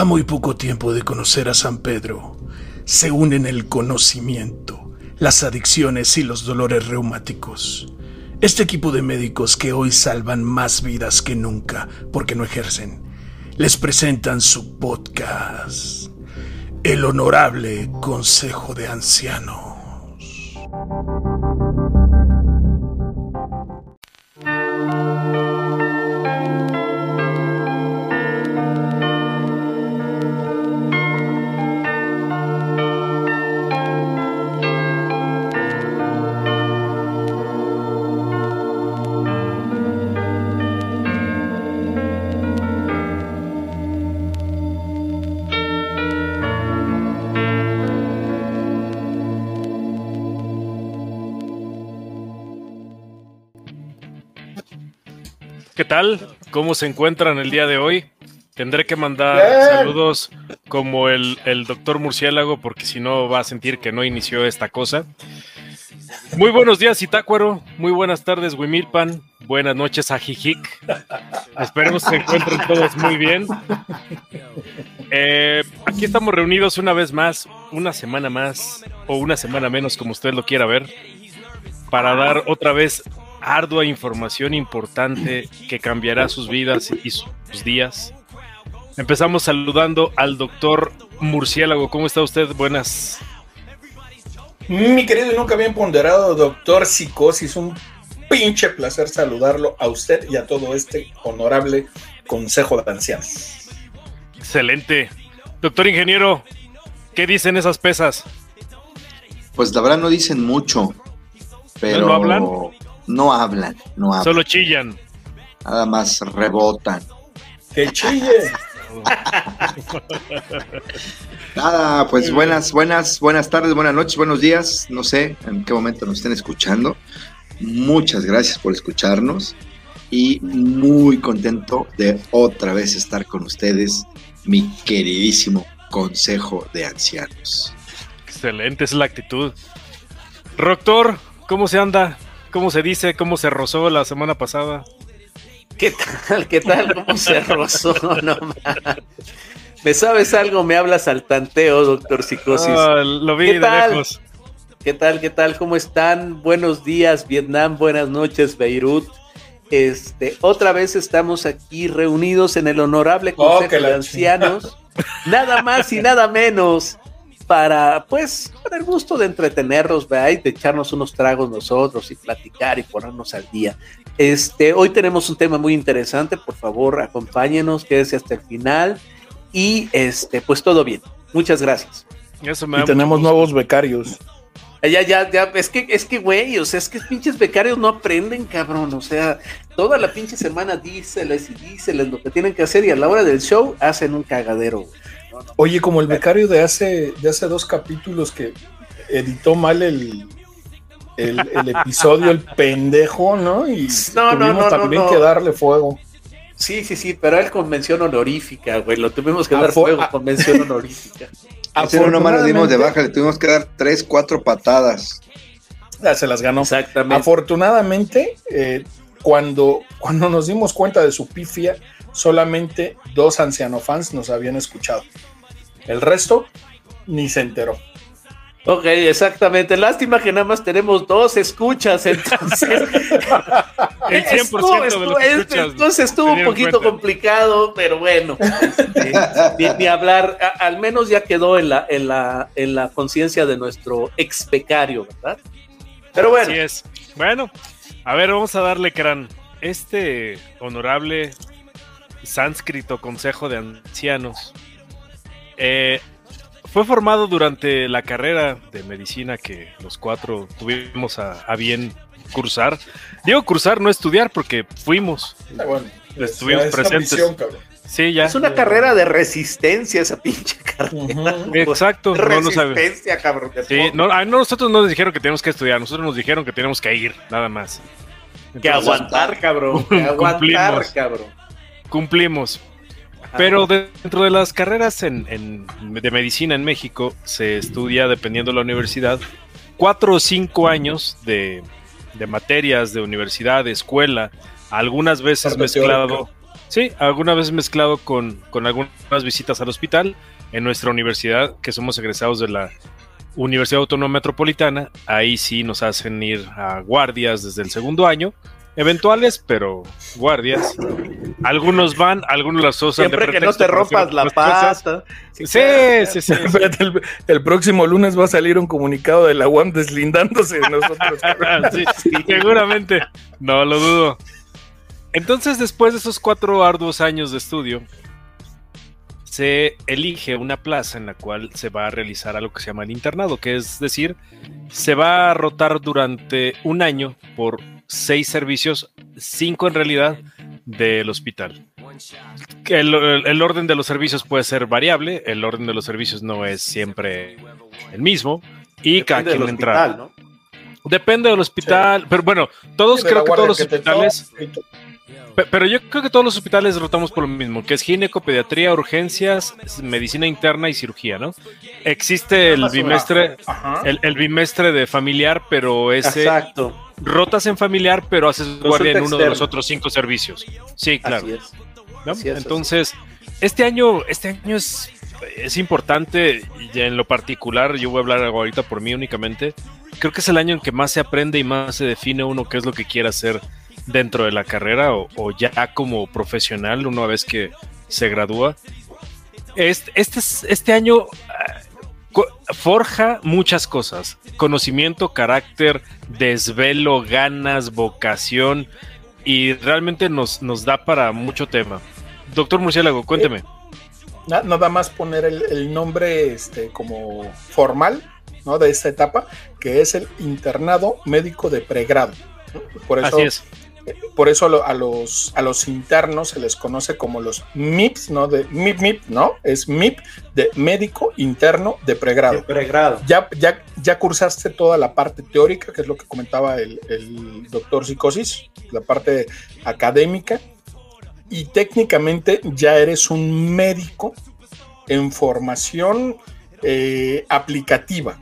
A muy poco tiempo de conocer a San Pedro, se unen el conocimiento, las adicciones y los dolores reumáticos. Este equipo de médicos que hoy salvan más vidas que nunca porque no ejercen, les presentan su podcast, El Honorable Consejo de Ancianos. Tal? ¿Cómo se encuentran el día de hoy? Tendré que mandar saludos como el, el doctor Murciélago porque si no va a sentir que no inició esta cosa. Muy buenos días, Itácuaro. Muy buenas tardes, Wimilpan. Buenas noches, Ajijic. Esperemos que se encuentren todos muy bien. Eh, aquí estamos reunidos una vez más, una semana más o una semana menos, como usted lo quiera ver, para dar otra vez ardua información importante que cambiará sus vidas y sus días. Empezamos saludando al doctor Murciélago. ¿Cómo está usted? Buenas. Mi querido y nunca bien ponderado doctor Psicosis, un pinche placer saludarlo a usted y a todo este honorable Consejo de Ancianos. Excelente. Doctor Ingeniero, ¿qué dicen esas pesas? Pues la verdad no dicen mucho, pero ¿No hablan? No hablan, no hablan. Solo chillan. Nada más rebotan. ¡Que chille! Nada, pues buenas, buenas, buenas tardes, buenas noches, buenos días. No sé en qué momento nos estén escuchando. Muchas gracias por escucharnos y muy contento de otra vez estar con ustedes, mi queridísimo Consejo de Ancianos. Excelente, es la actitud. Doctor, ¿cómo se anda? ¿Cómo se dice? ¿Cómo se rozó la semana pasada? ¿Qué tal? ¿Qué tal? ¿Cómo se rozó? No. ¿Me sabes algo? Me hablas al tanteo, doctor Psicosis. Ah, lo vi ¿Qué de tal? lejos. ¿Qué tal? ¿Qué tal? ¿Cómo están? Buenos días, Vietnam. Buenas noches, Beirut. Este, otra vez estamos aquí reunidos en el honorable Oh, Consejo que la de Ancianos. Nada más y nada menos para, pues, para el gusto de entretenernos, ¿verdad? Y de echarnos unos tragos nosotros y platicar y ponernos al día. Este, hoy tenemos un tema muy interesante. Por favor, acompáñenos, quédese hasta el final. Y este, pues todo bien. Muchas gracias. Eso me Y tenemos gusto. nuevos becarios. Ah, Ya, ya, ya, es que, es que, güey, o sea, es que pinches becarios no aprenden, cabrón, o sea, toda la pinche semana díseles y díseles lo que tienen que hacer y a la hora del show hacen un cagadero, güey. Oye, como el becario de hace, de hace dos capítulos que editó mal el, el, el episodio, el pendejo, ¿no? Y No, no, tuvimos no, no, también no. que darle fuego. Sí, sí, sí, pero él con mención honorífica, güey, lo tuvimos que Ah, dar fue- fuego con mención honorífica. Nomás nos dimos de Afortunadamente- baja, le tuvimos que dar tres, cuatro patadas. Ya se las ganó. Exactamente. Afortunadamente, eh, cuando, cuando nos dimos cuenta de su pifia, solamente dos ancianofans nos habían escuchado. El resto ni se enteró. Ok, exactamente. Lástima que nada más tenemos dos escuchas, entonces. El 100% Estuvo- de los estuvo- escuchas Entonces estuvo un poquito cuenta. complicado, pero bueno. este, ni, ni hablar, a- al menos ya quedó en la, en la, en la conciencia de nuestro ex becario, ¿verdad? Pero bueno, Así es. Bueno, a ver, vamos a darle crán. Este honorable sánscrito Consejo de Ancianos eh, fue formado durante la carrera de medicina que los cuatro tuvimos a, a bien cursar. Digo cursar, no estudiar, porque fuimos. Ah, bueno, Estuvimos es presentes. Sí, ya. es una carrera de resistencia esa pinche carrera. Exacto. No, no sabe. resistencia, cabrón. Sí, no, a nosotros no nos dijeron que teníamos que estudiar, nosotros nos dijeron que teníamos que ir, nada más. que aguantar, cabrón. Que aguantar, Cumplimos. cabrón. Cumplimos. Pero dentro de las carreras en, en- de medicina en México se estudia, dependiendo de la universidad, cuatro o cinco años de, de materias de universidad, de escuela, algugnas veces Parte mezclado teórica. Sí, alguna vez mezclado con, con algunas visitas al hospital en nuestra universidad, que somos egresados de la Universidad Autónoma Metropolitana. Ahí sí nos hacen ir a guardias desde el segundo año eventuales, pero guardias. Algunos van, algunos las usan. Siempre que no te rompas la pasta. Sí, sí, sí. el, próximo lunes va a salir un comunicado de la UAM deslindándose de nosotros. sí, seguramente, no lo dudo. Entonces, después de esos cuatro arduos años de estudio, se elige una plaza en la cual se va a realizar algo que se llama el internado, que es decir, se va a rotar durante un año por seis servicios, cinco en realidad, del hospital. El, el, orden de los servicios puede ser variable, el orden de los servicios no es siempre el mismo, y cada quien entra. ¿no? Depende del hospital, pero bueno, todos creo que todos los hospitales. Pero yo creo que todos los hospitales rotamos por lo mismo, que es gineco, pediatría, urgencias, medicina interna y cirugía, ¿no? Existe el bimestre, el, bimestre de familiar, pero ese Exacto. rotas en familiar, pero haces guardia en uno de los otros cinco servicios. Sí, claro. Entonces, este año, este año es, es importante, y en lo particular, yo voy a hablar ahorita por mí únicamente. Creo que es el año en que más se aprende y más se define uno qué es lo que quiere hacer dentro de la carrera o, ya como profesional una vez que se gradúa. Este, este, este año ah, forja muchas cosas. Conocimiento, carácter, desvelo, ganas, vocación y realmente nos, nos da para mucho tema. Doctor Murciélago, cuénteme. Eh, nada más poner el, nombre este, como formal ¿no? de esta etapa, que es el internado médico de pregrado. Por eso Así es por eso a los, a los internos se les conoce como los MIPs, ¿no? De MIP, MIP, ¿no? Es MIP de médico interno de pregrado. pregrado. Ya, ya, ya cursaste toda la parte teórica, que es lo que comentaba el, doctor Psicosis, la parte académica, y técnicamente ya eres un médico en formación eh, aplicativa.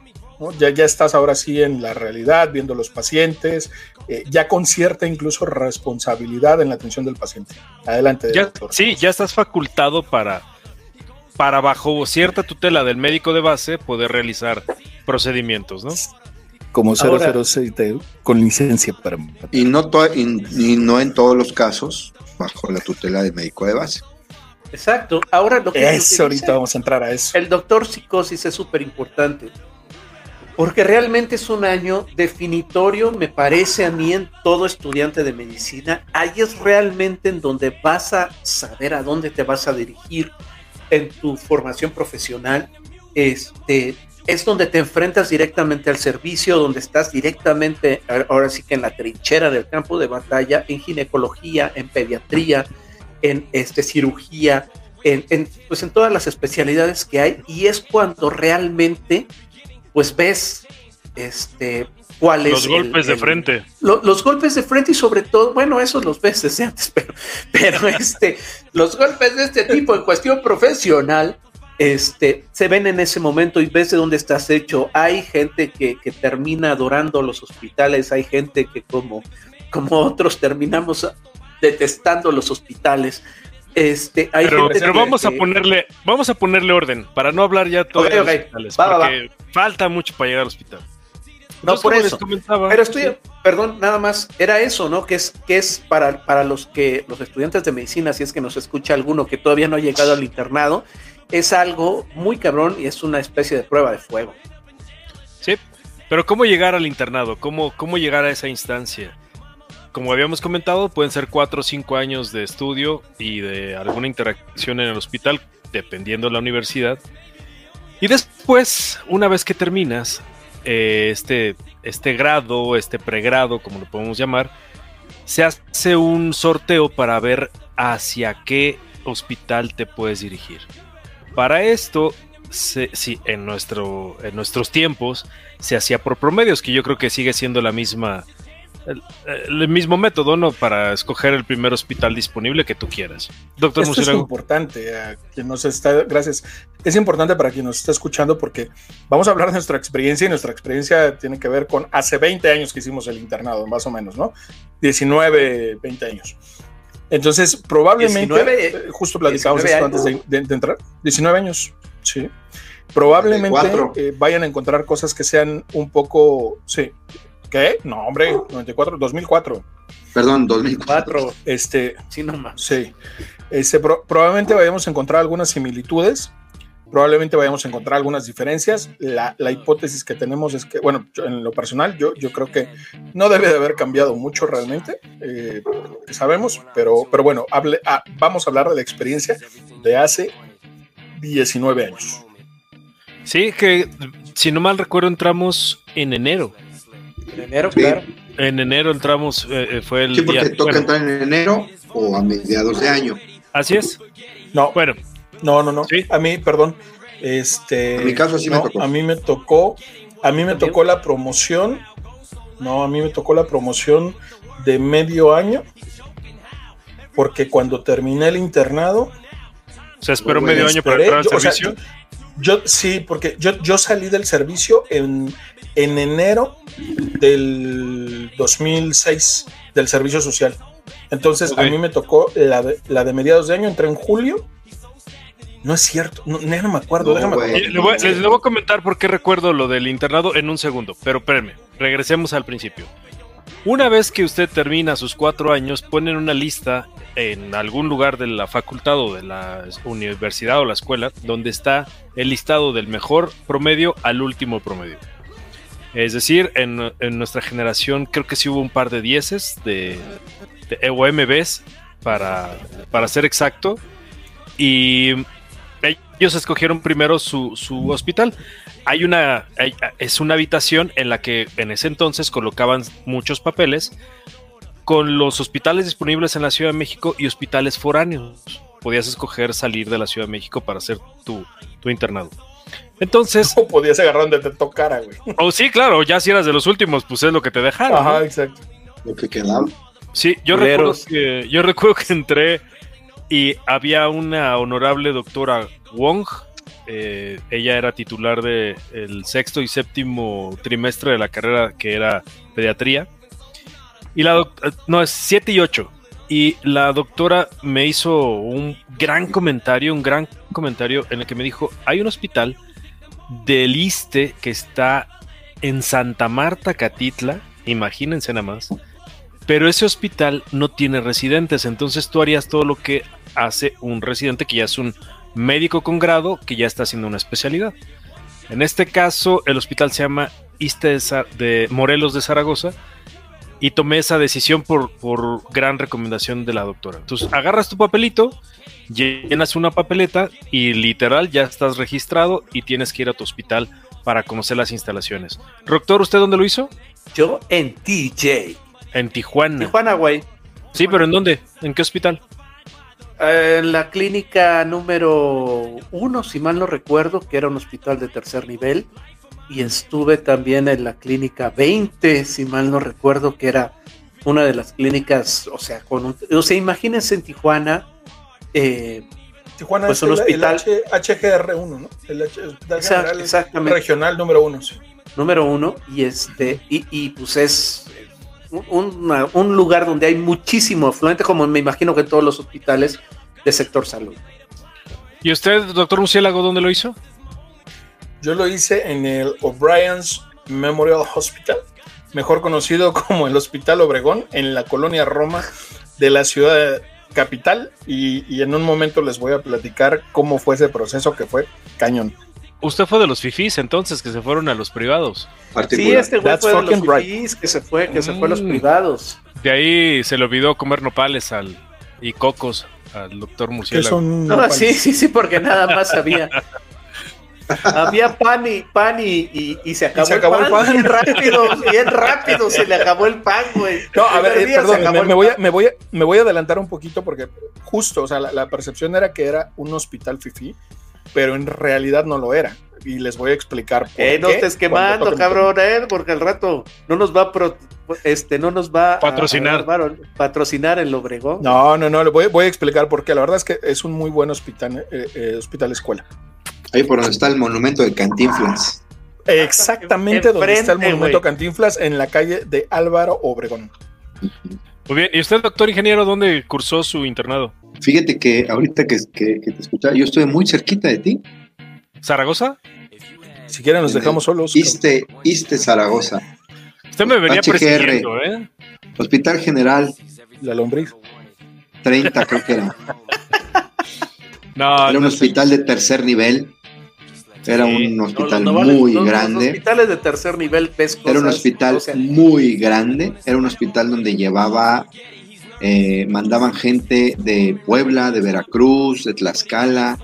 Ya, ya estás ahora sí en la realidad, viendo los pacientes, eh, ya con cierta incluso responsabilidad en la atención del paciente. Adelante, doctor. Sí, ya estás facultado para, para bajo cierta tutela del médico de base poder realizar procedimientos, ¿no? Como 006 con licencia para... Y no, y, no en todos los casos bajo la tutela del médico de base. Exacto. Ahora lo que... Eso, ahorita vamos a entrar a eso. El doctor psicosis es súper importante porque realmente es un año definitorio, me parece a mí, en todo estudiante de medicina. Ahí es realmente en donde vas a saber a dónde te vas a dirigir en tu formación profesional. Este, es donde te enfrentas directamente al servicio, donde estás directamente, ahora sí que en la trinchera del campo de batalla, en ginecología, en pediatría, en este, cirugía, en, en, pues en todas las especialidades que hay, y es cuando realmente pues ves este, cuáles. Los golpes de frente. los golpes de frente y sobre todo, bueno, esos los ves desde antes, pero, pero este, los golpes de este tipo en cuestión profesional, este, se ven en ese momento y ves de dónde estás hecho. Hay gente que, termina adorando los hospitales, hay gente que como, como otros terminamos detestando los hospitales. Este, pero, vamos a ponerle, vamos a ponerle orden para no hablar ya todo de hospitales, porque falta mucho para llegar al hospital. No, por eso. Pero estoy, perdón, nada más, era eso, ¿no? Que es, que es para, para los que, los estudiantes de medicina, si es que nos escucha alguno que todavía no ha llegado al internado, es algo muy cabrón y es una especie de prueba de fuego. Sí, pero ¿cómo llegar al internado? ¿Cómo, cómo llegar a esa instancia? Como habíamos comentado, pueden ser cuatro o cinco años de estudio y de alguna interacción en el hospital, dependiendo de la universidad. Y después, una vez que terminas eh, este, este grado, este pregrado, como lo podemos llamar, se hace un sorteo para ver hacia qué hospital te puedes dirigir. Para esto, sí, en, nuestro, en nuestros tiempos se hacía por promedios, que yo creo que sigue siendo la misma, el, mismo método, ¿no? Para escoger el primer hospital disponible que tú quieras. Doctor Esto es importante, quien nos está, gracias. Es importante para quien nos está escuchando porque vamos a hablar de nuestra experiencia y nuestra experiencia tiene que ver con hace 20 años que hicimos el internado, más o menos, ¿no? 19, 20 años. Entonces, probablemente, 19, eh, justo platicamos 19 esto antes de, de- de entrar, 19 años, sí. Probablemente 94. eh, vayan a encontrar cosas que sean un poco, sí. ¿Qué? No, hombre, 94, 2004. Perdón, 2004. Cuatro, Este, sí nomás. Sí. Este, pro- probablemente vayamos a encontrar algunas similitudes, probablemente vayamos a encontrar algunas diferencias. La, la hipótesis que tenemos es que, bueno, yo- en lo personal, yo, yo creo que no debe de haber cambiado mucho realmente, eh, por lo que sabemos, pero, pero bueno, hable- ah, vamos a hablar de la experiencia de hace 19 años. Sí, que si no mal recuerdo entramos en enero. En enero, Sí. claro. En enero entramos, eh, eh, fue el Sí, porque día- toca bueno, entrar en enero o a mediados de año. Así es. No, Bueno, no, no, no. Sí. A mí, perdón. Este, En mi caso sí me no, tocó. A mí me tocó, a mí me ¿También? tocó la promoción. No, a mí me tocó la promoción de medio año. Porque cuando terminé el internado, se esperó Bueno, medio año para entrar al yo, o sea, servicio. yo sí, porque yo, yo salí del servicio en, en enero del 2006, del servicio social. Entonces, a mí me tocó la de, la de mediados de año, entré en julio. No es cierto, no, ya no me acuerdo, No, déjame güey. acordar. Le voy- les, les voy a comentar por qué recuerdo lo del internado en un segundo, pero espérenme, regresemos al principio. Una vez que usted termina sus cuatro años, ponen una lista en algún lugar de la facultad o de la universidad o la escuela donde está el listado del mejor promedio al último promedio. Es decir, en, en nuestra generación creo que sí hubo un par de dieces de, de MBs para, para ser exacto. Y ellos escogieron primero su, su hospital. Hay una, es una habitación en la que en ese entonces colocaban muchos papeles con los hospitales disponibles en la Ciudad de México y hospitales foráneos. Podías escoger salir de la Ciudad de México para hacer tu, tu internado. Entonces, O podías agarrar donde te tocara, güey. oh sí, claro, ya si eras de los últimos, pues es lo que te dejaron. ¿no? Ajá, exacto. Lo que quedaba. Sí, yo recuerdo, que, yo recuerdo que entré y había una honorable doctora Wong. eh, ella era titular del el sexto y séptimo trimestre de la carrera que era pediatría. Y la doc- eh, no, es 7 y 8. Y la doctora me hizo un gran comentario, un gran comentario en el que me dijo, hay un hospital del ISTE que está en Santa Marta, Catitla, imagínense nada más, pero ese hospital no tiene residentes, entonces tú harías todo lo que hace un residente que ya es un médico con grado que ya está haciendo una especialidad. En este caso, el hospital se llama ISTE de, de Morelos de Zaragoza y tomé esa decisión por, por gran recomendación de la doctora. Entonces, agarras tu papelito, llenas una papeleta y literal ya estás registrado y tienes que ir a tu hospital para conocer las instalaciones. Doctor, ¿usted dónde lo hizo? Yo en TJ. En Tijuana. Tijuana, güey. Sí, pero ¿en dónde? ¿En qué hospital? Eh, En la clínica número uno, si mal no recuerdo, que era un hospital de tercer nivel. Y estuve también en la clínica 20, si mal no recuerdo, que era una de las clínicas, o sea, con un, o sea, imagínense en Tijuana, eh, Tijuana Pues es un el, hospital. el H- HGR1, ¿no? El H- Hospital General exactamente. Regional número uno, sí. número uno, y este, y, y, pues es un, una- un lugar donde hay muchísimo afluente, como me imagino que en todos los hospitales de sector salud. ¿Y usted, doctor Murciélago, dónde lo hizo? Yo lo hice en el O'Brien's Memorial Hospital, mejor conocido como el Hospital Obregón, en la colonia Roma de la ciudad capital. Y, y en un momento les voy a platicar cómo fue ese proceso que fue cañón. Usted fue de los fifís entonces que se fueron a los privados. Sí, este güey That's fue de los right. fifís que se fue, que se fue a los Mm. privados. De ahí se le olvidó comer nopales al, y cocos al doctor Que Murciélago. son No, sí, sí, sí, porque nada más había. Había pan y pan y, y, y se acabó, se acabó el, el pan, pan. bien rápido, bien rápido se le acabó el pan, güey. No, a ver, eh, perdón, me, voy a, pan. me, voy a, me voy a adelantar un poquito porque justo, o sea, la, la percepción era que era un hospital FIFI, pero en realidad no lo era. Y les voy a explicar por Eh, no qué estés cuando quemando, cabrón, eh, porque al rato no nos va a pro- este, no nos va a- Patrocinar. a, a- patrocinar el Obregón. No, no, no, le voy, voy a explicar por qué. La verdad es que es un muy buen hospital, eh, eh, hospital escuela. Ahí por donde está el monumento de Cantinflas. Exactamente donde está el monumento. Cantinflas, en la calle de Álvaro Obregón. Muy bien. ¿Y usted, doctor ingeniero, dónde cursó su internado? Fíjate que ahorita que, que, que te escuchaba, yo estuve muy cerquita de ti. ¿Zaragoza? Si quieren nos dejamos solos. Iste, Iste Zaragoza. Usted me venía HGR. persiguiendo, ¿eh? Hospital General La lombriz. 30, creo que era. No, Era un no, hospital de tercer nivel. Era Sí. un No, hospital no muy los- Los grande. hospitales de tercer nivel ves Era un hospital o sea, muy grande. Era un hospital donde llevaba, eh, mandaban gente de Puebla, de Veracruz, de Tlaxcala.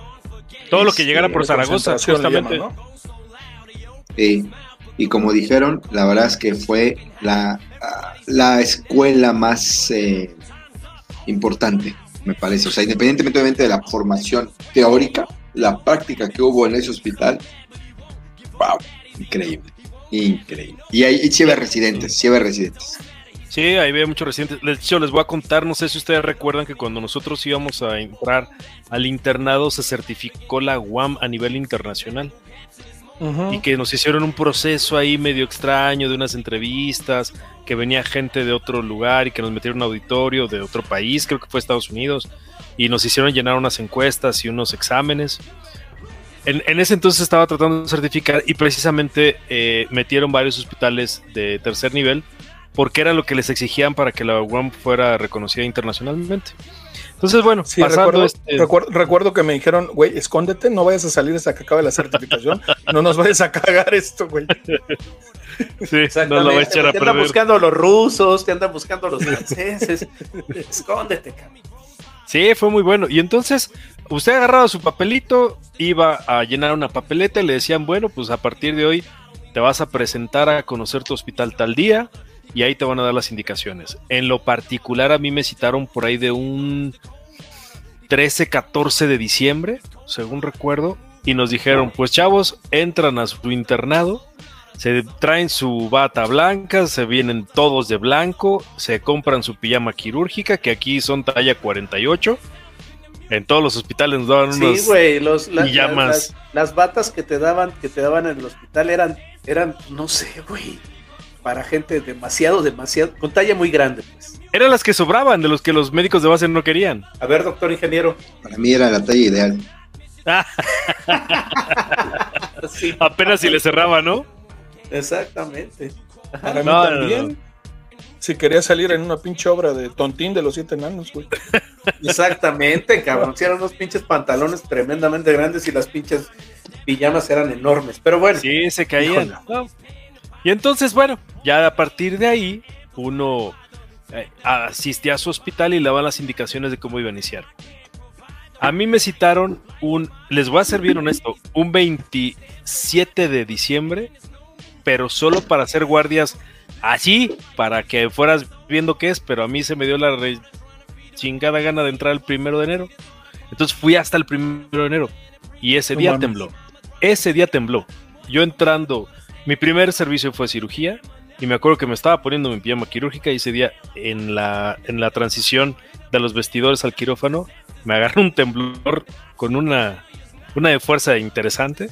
todo lo que llegara por Zaragoza, justamente. llaman, ¿no? eh, y como dijeron, la verdad es que fue la, la escuela más eh, importante, me parece. O sea, independientemente obviamente de la formación teórica, la práctica que hubo en ese hospital, wow, increíble, increíble. Y ahí sí había residentes, sí residentes. Sí, ahí veo muchos residentes. De hecho, les voy a contar, no sé si ustedes recuerdan que cuando nosotros íbamos a entrar al internado se certificó la UAM a nivel internacional Y que nos hicieron un proceso ahí medio extraño de unas entrevistas, que venía gente de otro lugar y que nos metieron a un auditorio de otro país, creo que fue Estados Unidos, y nos hicieron llenar unas encuestas y unos exámenes. En, en ese entonces estaba tratando de certificar y precisamente eh, metieron varios hospitales de tercer nivel porque era lo que les exigían para que la UAM fuera reconocida internacionalmente. Entonces, bueno, Sí, pasando recuerdo, este- recuerdo, recuerdo que me dijeron, güey, escóndete, no vayas a salir hasta que acabe la certificación, no nos vayas a cagar esto, güey. sí, no lo va a echar a te andan buscando los rusos, te andan buscando los franceses. Escóndete, cabrón. Sí, fue muy bueno. Y entonces, usted agarraba su papelito, iba a llenar una papeleta y le decían, bueno, pues a partir de hoy te vas a presentar a conocer tu hospital tal día y ahí te van a dar las indicaciones. En lo particular, a mí me citaron por ahí de un 13, 14 de diciembre, según recuerdo, y nos dijeron, pues chavos, entran a su internado. Se traen su bata blanca, se vienen todos de blanco, se compran su pijama quirúrgica, que aquí son talla 48. En todos los hospitales nos daban unos. Sí, güey, los, la- la- pijamas. las, las batas que te daban, que te daban en el hospital eran, eran, no sé, güey, para gente demasiado, demasiado, con talla muy grande, pues. Eran las que sobraban, de los que los médicos de base no querían. A ver, doctor ingeniero. Para mí era la talla ideal. Sí, Apenas si le cerraba, ¿no? exactamente. Para mí No, no, también. Si quería salir en una pinche obra de tontín de los siete enanos, güey. Exactamente, cabrón. Si eran unos pinches pantalones tremendamente grandes y las pinches pijamas eran enormes. Pero bueno, Sí, se caían. No. Y entonces, bueno, ya a partir de ahí, uno eh, asistía a su hospital y le daban las indicaciones de cómo iba a iniciar. A mí me citaron un, les voy a ser bien honesto, un 27 de diciembre, pero solo para hacer guardias así, para que fueras viendo qué es, pero a mí se me dio la re- chingada gana de entrar el primero de enero. Entonces fui hasta el primero de enero y ese día tembló. Ese día tembló. Yo entrando, mi primer servicio fue cirugía y me acuerdo que me estaba poniendo mi pijama quirúrgica y ese día en la, en la transición de los vestidores al quirófano me agarró un temblor con una, una de fuerza interesante.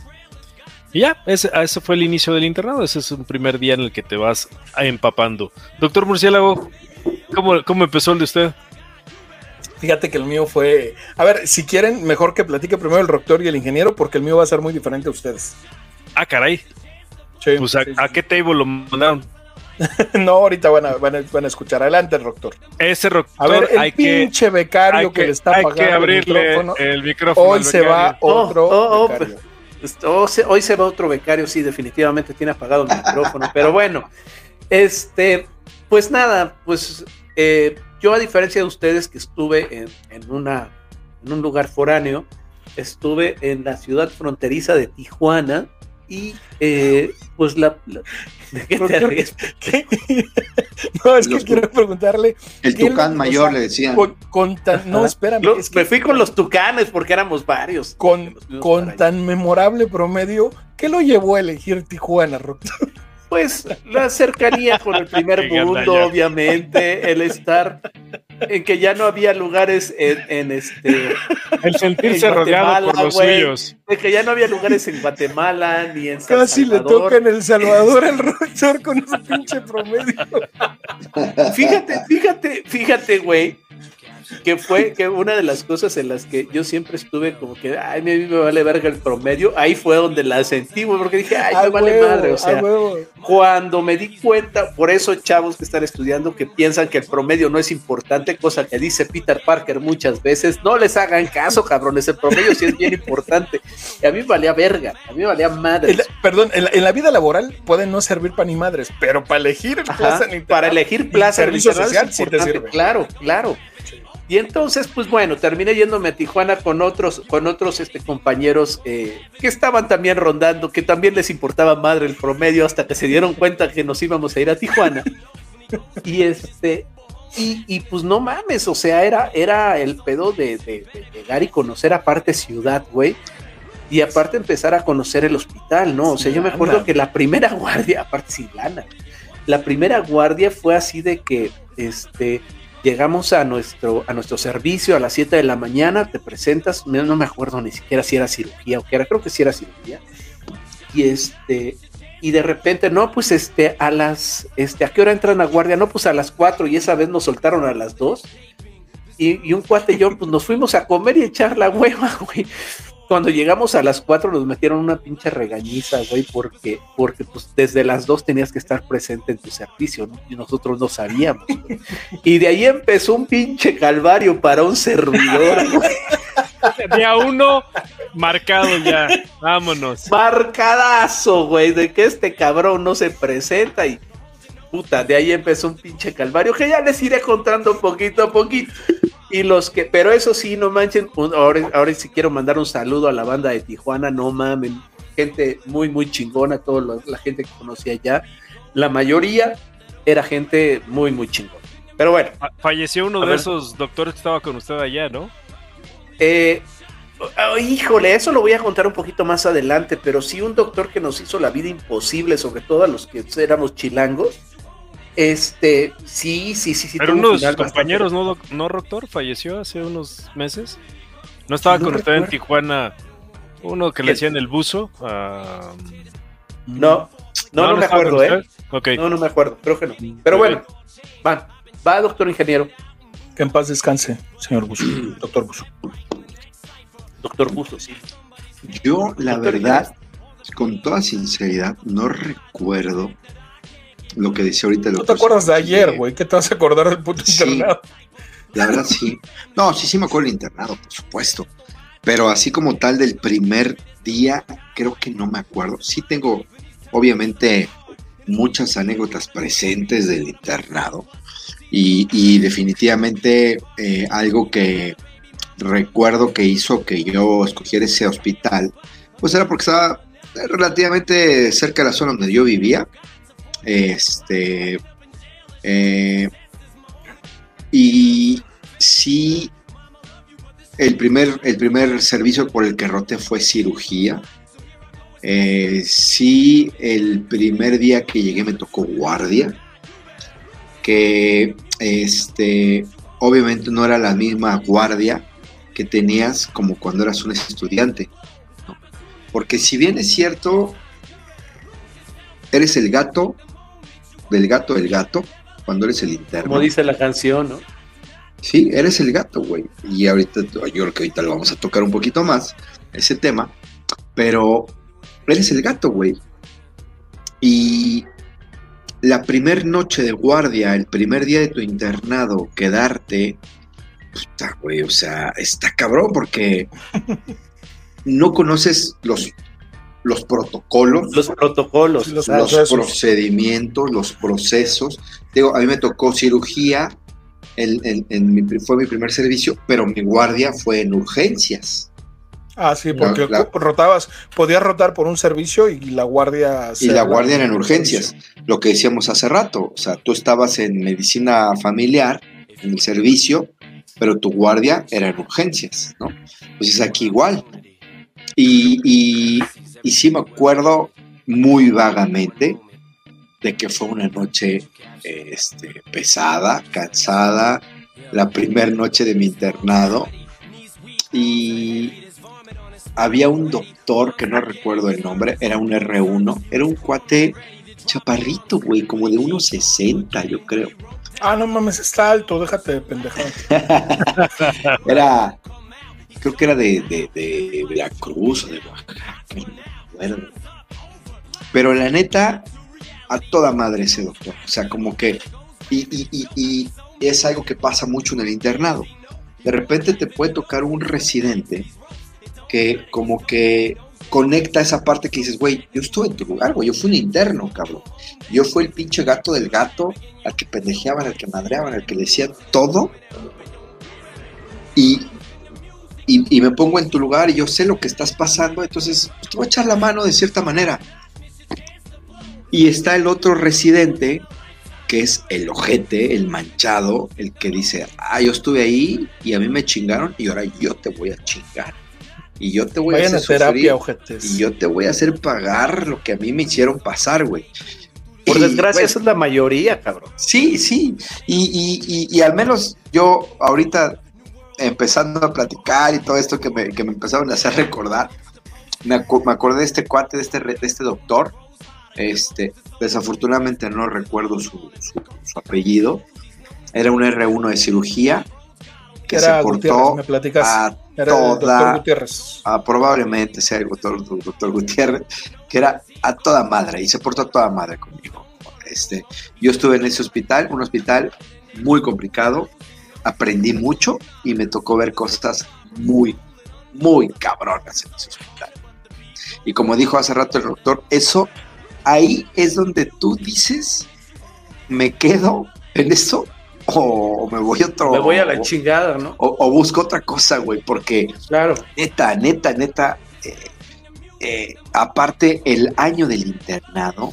Y ya, ese, ese fue el inicio del internado. Ese es un primer día en el que te vas empapando. Doctor Murciélago, ¿cómo, cómo empezó el de usted? Fíjate que el mío fue. A ver, si quieren, mejor que platique primero el doctor y el ingeniero, porque el mío va a ser muy diferente a ustedes. Ah, caray. Sí, Pues a, sí, ¿a sí. qué table lo mandaron? No, ahorita van a, van a, van a escuchar. Adelante, doctor. Ese doctor A ver, el hay que, pinche becario hay que, que, le está hay pagando que el abrirle micrófono, el micrófono. Hoy se va becario. otro Oh, oh, becario. Oh, se- hoy se va otro becario, sí, definitivamente tiene apagado el micrófono, pero bueno, este, pues nada, pues eh, yo a diferencia de ustedes que estuve en, en una, en un lugar foráneo, estuve en la ciudad fronteriza de Tijuana y eh, pues la... la- ¿de qué te ríes? ¿Qué? No, es que Los- quiero preguntarle. El ¿Qué Tucán mayor o sea, le decían. Con, con tan, no, espérame. Lo- es que me fui con los tucanes porque éramos varios. con, con tan memorable promedio, ¿qué lo llevó a elegir Tijuana, Rock? Pues la cercanía con el primer mundo, obviamente, el estar en que ya no había lugares en, en este. El sentirse en rodeado por los suyos. En que ya no había lugares en Guatemala ni en San Casi le toca en El Salvador al rector con ese pinche promedio. Fíjate, fíjate, fíjate, güey, que fue que una de las cosas en las que yo siempre estuve como que, ay, me, me vale verga el promedio, ahí fue donde la sentí, porque dije, ay, A me vale huevo, madre, o a sea, cuando me di cuenta, por eso chavos que están estudiando que piensan que el promedio no es importante, cosa que dice Peter Parker muchas veces, no les hagan caso, cabrones, el promedio sí es bien importante. Y a mí me valía verga, a mí me valía madre. En la- perdón, en la, en la vida laboral pueden no servir para ni madres, pero para elegir Ajá, plaza para elegir plaza en servicio social sí te sirve. Claro, claro. Y entonces, pues bueno, terminé yéndome a Tijuana con otros, con otros este, compañeros eh, que estaban también rondando, que también les importaba madre el promedio hasta que se dieron cuenta que nos íbamos a ir a Tijuana. y este, y, y, pues no mames, o sea, era, era el pedo de, de- de llegar y conocer aparte ciudad, güey. Y aparte empezar a conocer el hospital, ¿no? O sea, yo me acuerdo que la primera guardia, aparte sin lana, la primera guardia fue así de que este llegamos a nuestro a nuestro servicio a las 7 de la mañana, te presentas, no, me acuerdo ni siquiera si era cirugía o qué era, creo que sí era cirugía. Y este y de repente, no, pues este a las este a qué hora entran a guardia? No, pues a las 4 y esa vez nos soltaron a las 2. Y, y un cuate y yo pues nos fuimos a comer y echar la hueva, güey cuando llegamos a las 4 nos metieron una pinche regañiza, güey, porque, porque pues desde las 2 tenías que estar presente en tu servicio, ¿no? Y nosotros no sabíamos. güey. Y de ahí empezó un pinche calvario para un servidor, güey. Día uno, marcado ya. Vámonos. Marcadazo, güey, de que este cabrón no se presenta y puta, de ahí empezó un pinche calvario que ya les iré contando poquito a poquito. Y los que, pero eso sí, no manchen, ahora, ahora sí quiero mandar un saludo a la banda de Tijuana, no mamen, gente muy, muy chingona, toda la, gente que conocía allá, la mayoría era gente muy, muy chingona. Pero bueno, Fa- Falleció uno de ver. esos doctores que estaba con usted allá, ¿no? Eh, oh, híjole, eso lo voy a contar un poquito más adelante, pero sí un doctor que nos hizo la vida imposible, sobre todo a los que éramos chilangos. Este, sí, sí, sí, sí. Pero uno un de sus compañeros, ¿no, no, doctor? Falleció hace unos meses. ¿No estaba No con usted en. Tijuana uno que le decían el buzo? No, no, no, me acuerdo, ¿eh? usted. Ok. No, no me acuerdo, creo que no. Pero bueno, va, va, doctor ingeniero, Que en paz descanse, señor Busu, doctor Busu. doctor Busto, sí. Yo, la Doctor verdad, con toda sinceridad, no recuerdo lo que decía ahorita el ¿No te acuerdas de ayer, de- güey? ¿Qué te vas a acordar del puto Sí. internado? La verdad, sí. No, sí, sí me acuerdo del internado, por supuesto. Pero así como tal del primer día, creo que no me acuerdo. Sí tengo, obviamente, muchas anécdotas presentes del internado. Y, y definitivamente eh, algo que recuerdo que hizo que yo escogiera ese hospital, pues era porque estaba relativamente cerca de la zona donde yo vivía. Este. eh, y sí, el primer, el primer servicio por el que roté fue cirugía. Eh, sí, el primer día que llegué me tocó guardia, que este, obviamente no era la misma guardia que tenías como cuando eras un estudiante. Porque si bien es cierto, eres el gato, del gato del gato, cuando eres el interno. Como dice la canción, ¿no? Sí, eres el gato, güey. Y ahorita, yo creo que ahorita lo vamos a tocar un poquito más, ese tema. Pero eres el gato, güey. Y la primer noche de guardia, el primer día de tu internado, quedarte, puta, güey, o sea, está cabrón porque no conoces los, los protocolos Los protocolos. Los los procedimientos, los procesos. Digo, a mí me tocó cirugía, en mi- fue mi primer servicio, pero mi guardia fue en urgencias. Ah, sí, porque La- la- rotabas, podías rotar por un servicio y la guardia. Y la guardia era en urgencias, lo que decíamos hace rato. O sea, tú estabas en medicina familiar, en el servicio, pero tu guardia era en urgencias, ¿no? Pues es aquí igual. Y, y, y sí me acuerdo muy vagamente de que fue una noche este, pesada, cansada, la primera noche de mi internado y había un doctor que no recuerdo el nombre, era un R1, era un cuate chaparrito, güey, como de unos 60, yo creo. Ah, no mames, está alto, déjate de pendejado. era, creo que era de, de, de Veracruz o de Oaxaca, Pero la neta, a toda madre ese doctor. O sea, como que. Y es algo que pasa mucho en el internado. De repente te puede tocar un residente que, como que conecta esa parte que dices, güey, yo estuve en tu lugar, güey, yo fui un interno, cabrón. Yo fui el pinche gato del gato, al que pendejeaban, al que madreaban, al que le decían todo. Y, y, y, me pongo en tu lugar y yo sé lo que estás pasando, entonces pues, te voy a echar la mano de cierta manera. Y está el otro residente, que es el ojete, el manchado, el que dice, ah, yo estuve ahí y a mí me chingaron y ahora yo te voy a chingar. Y yo te voy Vayan a hacer terapia, sufrir, ojetes. y yo te voy a hacer pagar lo que a mí me hicieron pasar, güey. Por desgracia, güey, esa es la mayoría, cabrón. Sí, sí. Y, y, y, y al menos yo ahorita empezando a platicar y todo esto que me, que me empezaron a hacer recordar, me, acu- me acordé de este cuate, de este, de este doctor. Este, desafortunadamente no recuerdo su, su- su apellido. Era un R1 de cirugía que Era se portó me platicas. a Era el doctor toda Gutiérrez. Ah, probablemente sea el doctor, doctor Gutiérrez, que era a toda madre y se portó a toda madre conmigo. Este, yo estuve en ese hospital, un hospital muy complicado, aprendí mucho y me tocó ver cosas muy, muy cabronas en ese hospital. Y como dijo hace rato el doctor, eso ahí es donde tú dices, me quedo en eso o me voy a otro. Me voy a la o- chingada, ¿no? o, o busco otra cosa, güey, porque Claro. neta, neta, neta, eh, eh, aparte el año del internado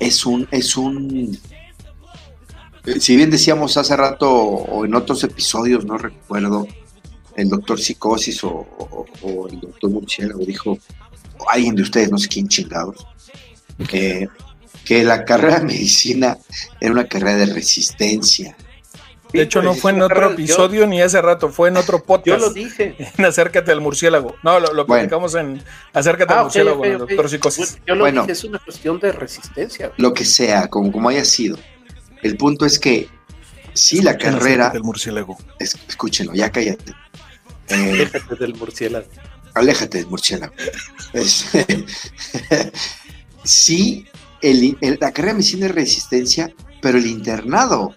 es un, es un, si bien decíamos hace rato o en otros episodios, no recuerdo, el doctor Psicosis o, o- o el doctor Murciélago dijo, o alguien de ustedes, no sé quién chingados, que, que la carrera de medicina era una carrera de resistencia. De hecho, no fue en otro episodio ni hace rato, fue en otro Yo, podcast. lo dije. En Acércate al murciélago. No, lo, lo Bueno. platicamos en Acércate Ah, al ok, murciélago, ok, con el ok. doctor Psicosis. Bueno, Yo lo Bueno. dije, es una cuestión de resistencia. lo que sea, como, como haya sido. El punto es que sí, la carrera, al murciélago. es- escúchenlo, ya cállate. Eh, Déjate del murciélago. aléjate del murciélago. Es- sí, el- el- la carrera de medicina es resistencia, pero el internado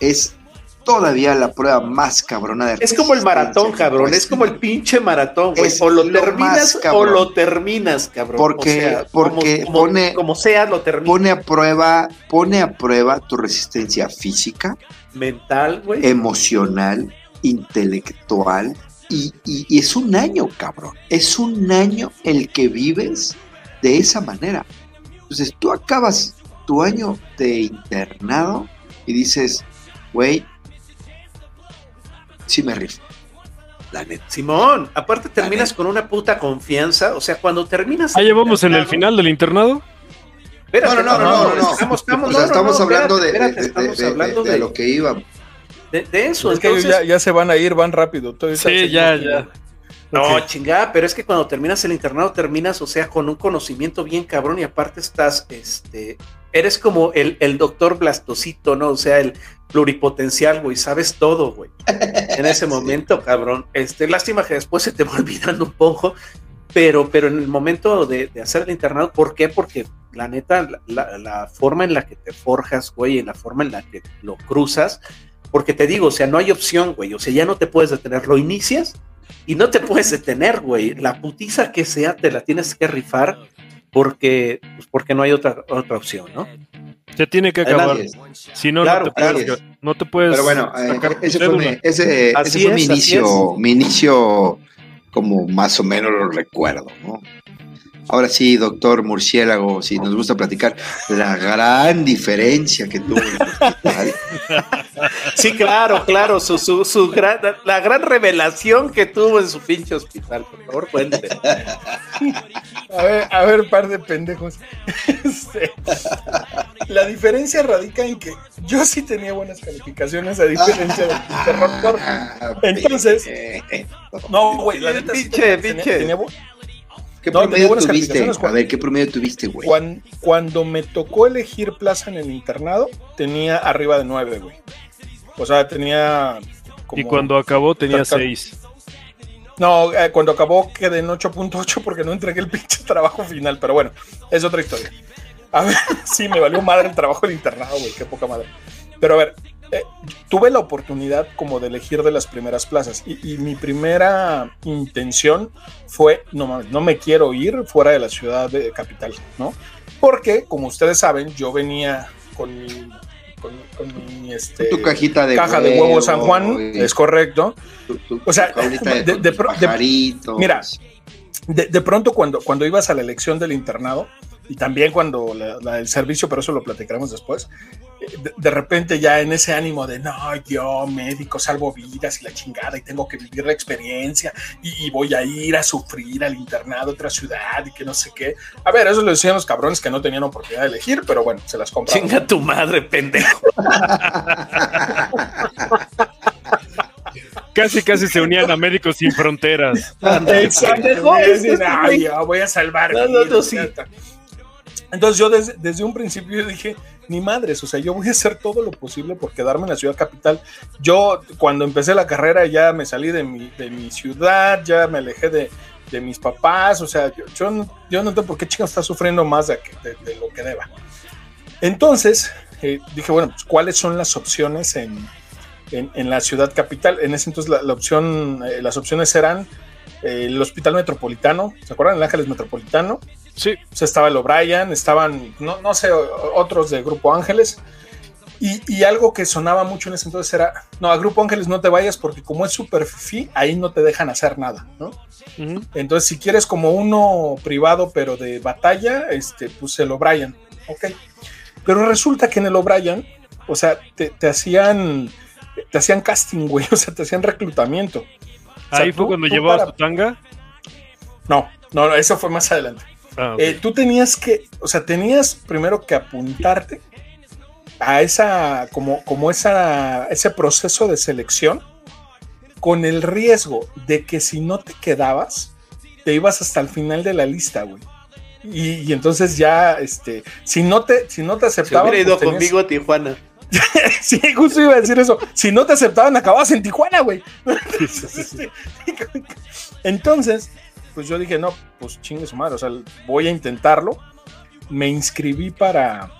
es todavía la prueba más cabrona de Es como el maratón, cabrón. Es como el pinche maratón, güey. O lo lo terminas o lo terminas, cabrón. Porque- O sea, porque como, pone- como sea, lo terminas. Pone a prueba, pone a prueba tu resistencia física, Mental, güey. emocional, intelectual. Y, y- y es un año, cabrón. Es un año el que vives de esa manera. Entonces tú acabas tu año de internado y dices, güey, sí me rifo. La neta. Simón, aparte terminas con una puta confianza. O sea, cuando terminas. Ah, llevamos en el final del internado. Espérate, No, no, no, no, no, no. Estamos, estamos, O sea, no, no, estamos no, hablando de, espérate, de- de- estamos de- hablando de- de de, lo que íbamos. de- de eso. Es que ya, ya se van a ir, van rápido. Sí, ya, ya. No, Ok. chingada, pero es que cuando terminas el internado terminas, o sea, con un conocimiento bien cabrón y aparte estás, este, eres como el, el doctor blastosito, ¿no? O sea, el pluripotencial, güey, sabes todo, güey. En ese momento, cabrón. Este, lástima que después se te va olvidando un poco, pero, pero en el momento de, de hacer el internado, ¿por qué? Porque la neta, la, la- la forma en la que te forjas, güey, en la forma en la que lo cruzas, porque te digo, o sea, no hay opción, güey, o sea, ya no te puedes detener, lo inicias y no te puedes detener, güey. La putiza que sea te la tienes que rifar porque, pues porque no hay otra, otra opción, ¿no? Se tiene que acabar. Si no, Claro, no, te puedes, no te puedes. Pero bueno, eh, ese fue, mi, ese, ese fue mi inicio, mi inicio como más o menos lo recuerdo, ¿no? Ahora sí, doctor Murciélago, si nos gusta platicar, la gran diferencia que tuvo en el hospital. Sí, claro, claro, su, su, su gran, la gran revelación que tuvo en su pinche hospital, por favor, cuente. A ver, a ver, par de pendejos. Este, la diferencia radica en que yo sí tenía buenas calificaciones, a diferencia del pinche doctor. Ah, Entonces, no, güey, la neta sí Pinche, tenía- pinche. tenía bu- ¿Qué No, promedio buenas tuviste? A ver, ¿qué promedio tuviste, güey? Cuan- cuando me tocó elegir plaza en el internado, tenía arriba de 9, güey. O sea, tenía. Como, Y cuando acabó tenía 6. No, eh, cuando acabó quedé en 8.8 porque no entregué el pinche trabajo final, pero bueno, es otra historia. A ver, sí, me valió madre el trabajo del internado, güey, qué poca madre. Pero a ver, eh, tuve la oportunidad como de elegir de las primeras plazas y, y mi primera intención fue, no no me quiero ir fuera de la ciudad de capital, ¿no? Porque, como ustedes saben, yo venía con mi, con, con mi, este, tu cajita de caja de huevo San Juan, es correcto. tu- tu- o sea, de- de, de mira, de, pronto cuando, cuando ibas a la elección del internado y también cuando la, la del servicio, pero eso lo platicaremos después, de, de repente ya en ese ánimo de no, yo médico salvo vidas y la chingada y tengo que vivir la experiencia y, y voy a ir a sufrir al internado a otra ciudad y que no sé qué. A ver, eso lo decían los cabrones que no tenían oportunidad de elegir, pero bueno, se las compraron. Chinga tu madre, pendejo. Casi, casi se unían a Médicos Sin Fronteras. Exacto. Pendejo, Y es- dicen, es- "Ay, yo voy a salvar No, no, no, vidas", sí. Entonces yo desde, desde un principio dije, ni madres, o sea, yo voy a hacer todo lo posible por quedarme en la ciudad capital. Yo cuando empecé la carrera ya me salí de mi, de mi ciudad, ya me alejé de, de mis papás, o sea, yo, yo, no, yo por qué chica está sufriendo más de, lo que deba. Entonces eh, dije, bueno, pues, ¿cuáles son las opciones en, en, la ciudad capital? En ese entonces la opción, eh, las opciones eran eh, el Hospital Metropolitano, ¿se acuerdan? El Ángeles Metropolitano. Sí, O sea, estaba el O'Brien, estaban, no, no sé, otros de Grupo Ángeles. Y, y algo que sonaba mucho en ese entonces era, no, a Grupo Ángeles no te vayas porque como es super fifi, ahí no te dejan hacer nada, ¿no? Entonces, si quieres como uno privado, pero de batalla, este, pues el O'Brien, ok. Pero resulta que en el O'Brien, o sea, te, te hacían, te hacían casting, güey, o sea, te hacían reclutamiento. O sea, Ahí fue tú- cuando tú llevó a su tanga. No, no, eso fue más adelante. Ah. Eh, tú tenías que, o sea, tenías primero que apuntarte a esa, como, como esa, ese proceso de selección con el riesgo de que si no te quedabas, te ibas hasta el final de la lista, güey. Y, y entonces ya, este, si no te, si no te Se aceptaban, hubiera ido pues tenías- conmigo a Tijuana. sí, justo iba a decir eso. Si no te aceptaban, acababas en Tijuana, güey. Entonces, pues yo dije, no, pues chingue su madre, o sea, voy a intentarlo. Me inscribí para.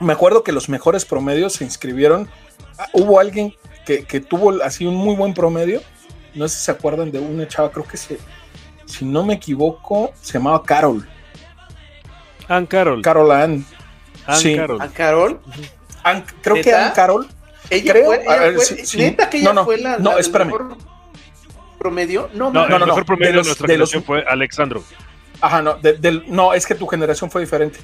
Me acuerdo que los mejores promedios se inscribieron. Ah, Hubo alguien que, que tuvo así un muy buen promedio. No sé si se acuerdan de una chava, creo que se, si no me equivoco, se llamaba Carol. Ann Carol. Carol Ann. Ann sí. Carol. ¿A Carol? Ann- creo que. Ann Carol. Ella Creo, fue, a ella ver, fue- sí, sí. neta que ella No, no, fue la, no, la espérame. mejor promedio. No, No, no, el no, mejor de promedio de, los- nuestra de los- generación fue Alexandro. Ajá, no, de- del, no, es que tu generación fue diferente.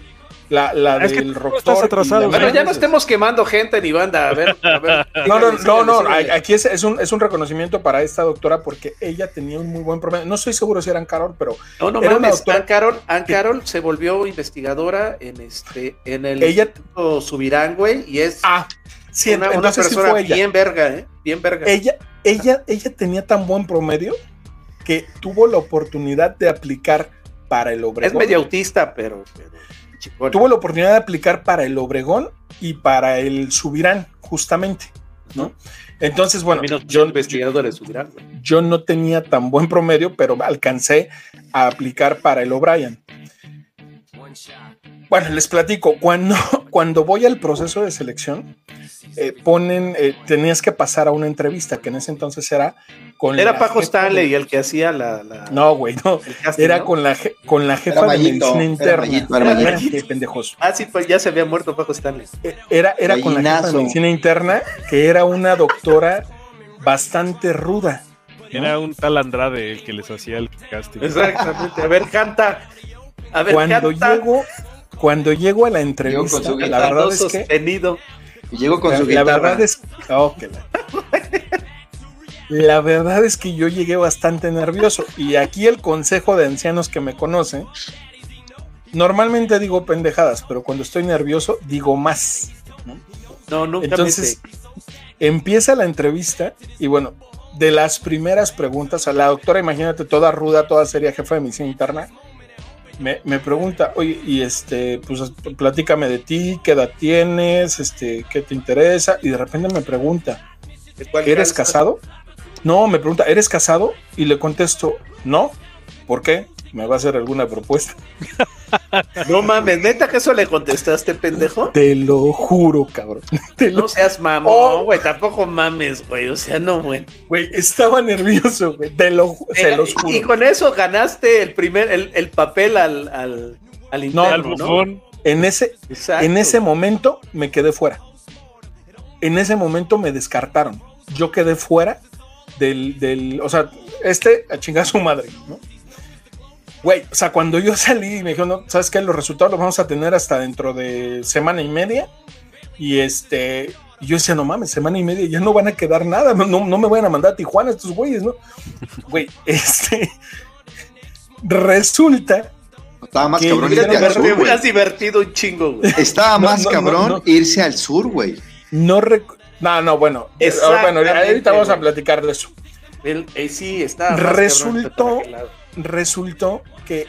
La, la Es que del Rockstar estás atrasado. Bueno, ya no estemos quemando gente ni banda. A ver, a ver. No, no, no, no, sígale. aquí es, es un, es un reconocimiento para esta doctora porque ella tenía un muy buen promedio. No estoy seguro si eran Carol, pero No, no Era una mames, doctora- Ann Carol, Ann Carol se volvió investigadora en este, en el ella. Subirán, güey, y es Ah, sí, una, una entonces sí persona fue ella. bien verga, ¿eh? Bien verga. Ella, ella, ella tenía tan buen promedio que tuvo la oportunidad de aplicar para el es Obregón. medio autista, pero, tuvo la oportunidad de aplicar para el Obregón y para el Subirán, justamente, ¿no? Entonces, bueno, yo, güey. yo no tenía tan buen promedio, pero alcancé a aplicar para el O'Brien. Bueno, les platico, cuando, cuando voy al proceso de selección, eh, ponen, eh, tenías que pasar a una entrevista, que en ese entonces era con Era la Paco Stanley de- el que hacía la, la- No, güey, no. casting, Era ¿no? con la, je- con la jefa Era de medicina era interna. Mayito, era Mayito. pendejos. Ah, sí, pues ya se había muerto Paco Stanley. Eh, Era, era con la jefa de medicina interna, que era una doctora bastante ruda. Era un tal Andrade el que les hacía el casting. Exactamente. A ver, canta. A ver, Cuando canta. llego, cuando llego a la entrevista, con su la verdad es que sostenido. Y llego con la, su la guitarra. verdad es oh, que la... La verdad es que yo llegué bastante nervioso y aquí el consejo de ancianos que me conocen, normalmente digo pendejadas, pero cuando estoy nervioso digo más. ¿no? No, nunca Entonces empieza la entrevista y bueno, de las primeras preguntas a la doctora, imagínate toda ruda, toda seria, jefa de misión interna, me, me pregunta, oye, y este, pues platícame de ti, qué edad tienes, este, qué te interesa, y de repente me pregunta, ¿De cuál ¿eres casado? No, me pregunta, ¿eres casado? Y le contesto, no, ¿por qué? ¿Me va a hacer alguna propuesta? No mames, neta que eso le contestaste, pendejo. Te lo juro, cabrón. Te lo No seas Oh. mamón, güey. Tampoco mames, güey. O sea, no, güey. Güey, estaba nervioso, güey. Te lo, ju- se Eh, los y juro. con eso ganaste el primer, el, el papel al, al, al Al interno, ¿no? bufón. En ese, Exacto. en ese momento me quedé fuera. En ese momento me descartaron. Yo quedé fuera del, del o sea, este a chingar a su madre, ¿no? Güey, o sea, cuando yo salí y me dijeron, no, ¿sabes qué? Los resultados los vamos a tener hasta dentro de semana y media. Y este, y yo decía, no mames, semana y media ya no van a quedar nada, no, no, me van a mandar a Tijuana estos güeyes, ¿no? Güey, este, resulta Estaba más que cabrón irte al divertido, sur, Me hubieras divertido un chingo, güey. Estaba más no, no, cabrón no. irse al sur, güey. No rec- No, no, bueno. eh, bueno, ahorita vamos a platicar de eso. El- eh, sí, está. más Resultó- cabrón. Resultó que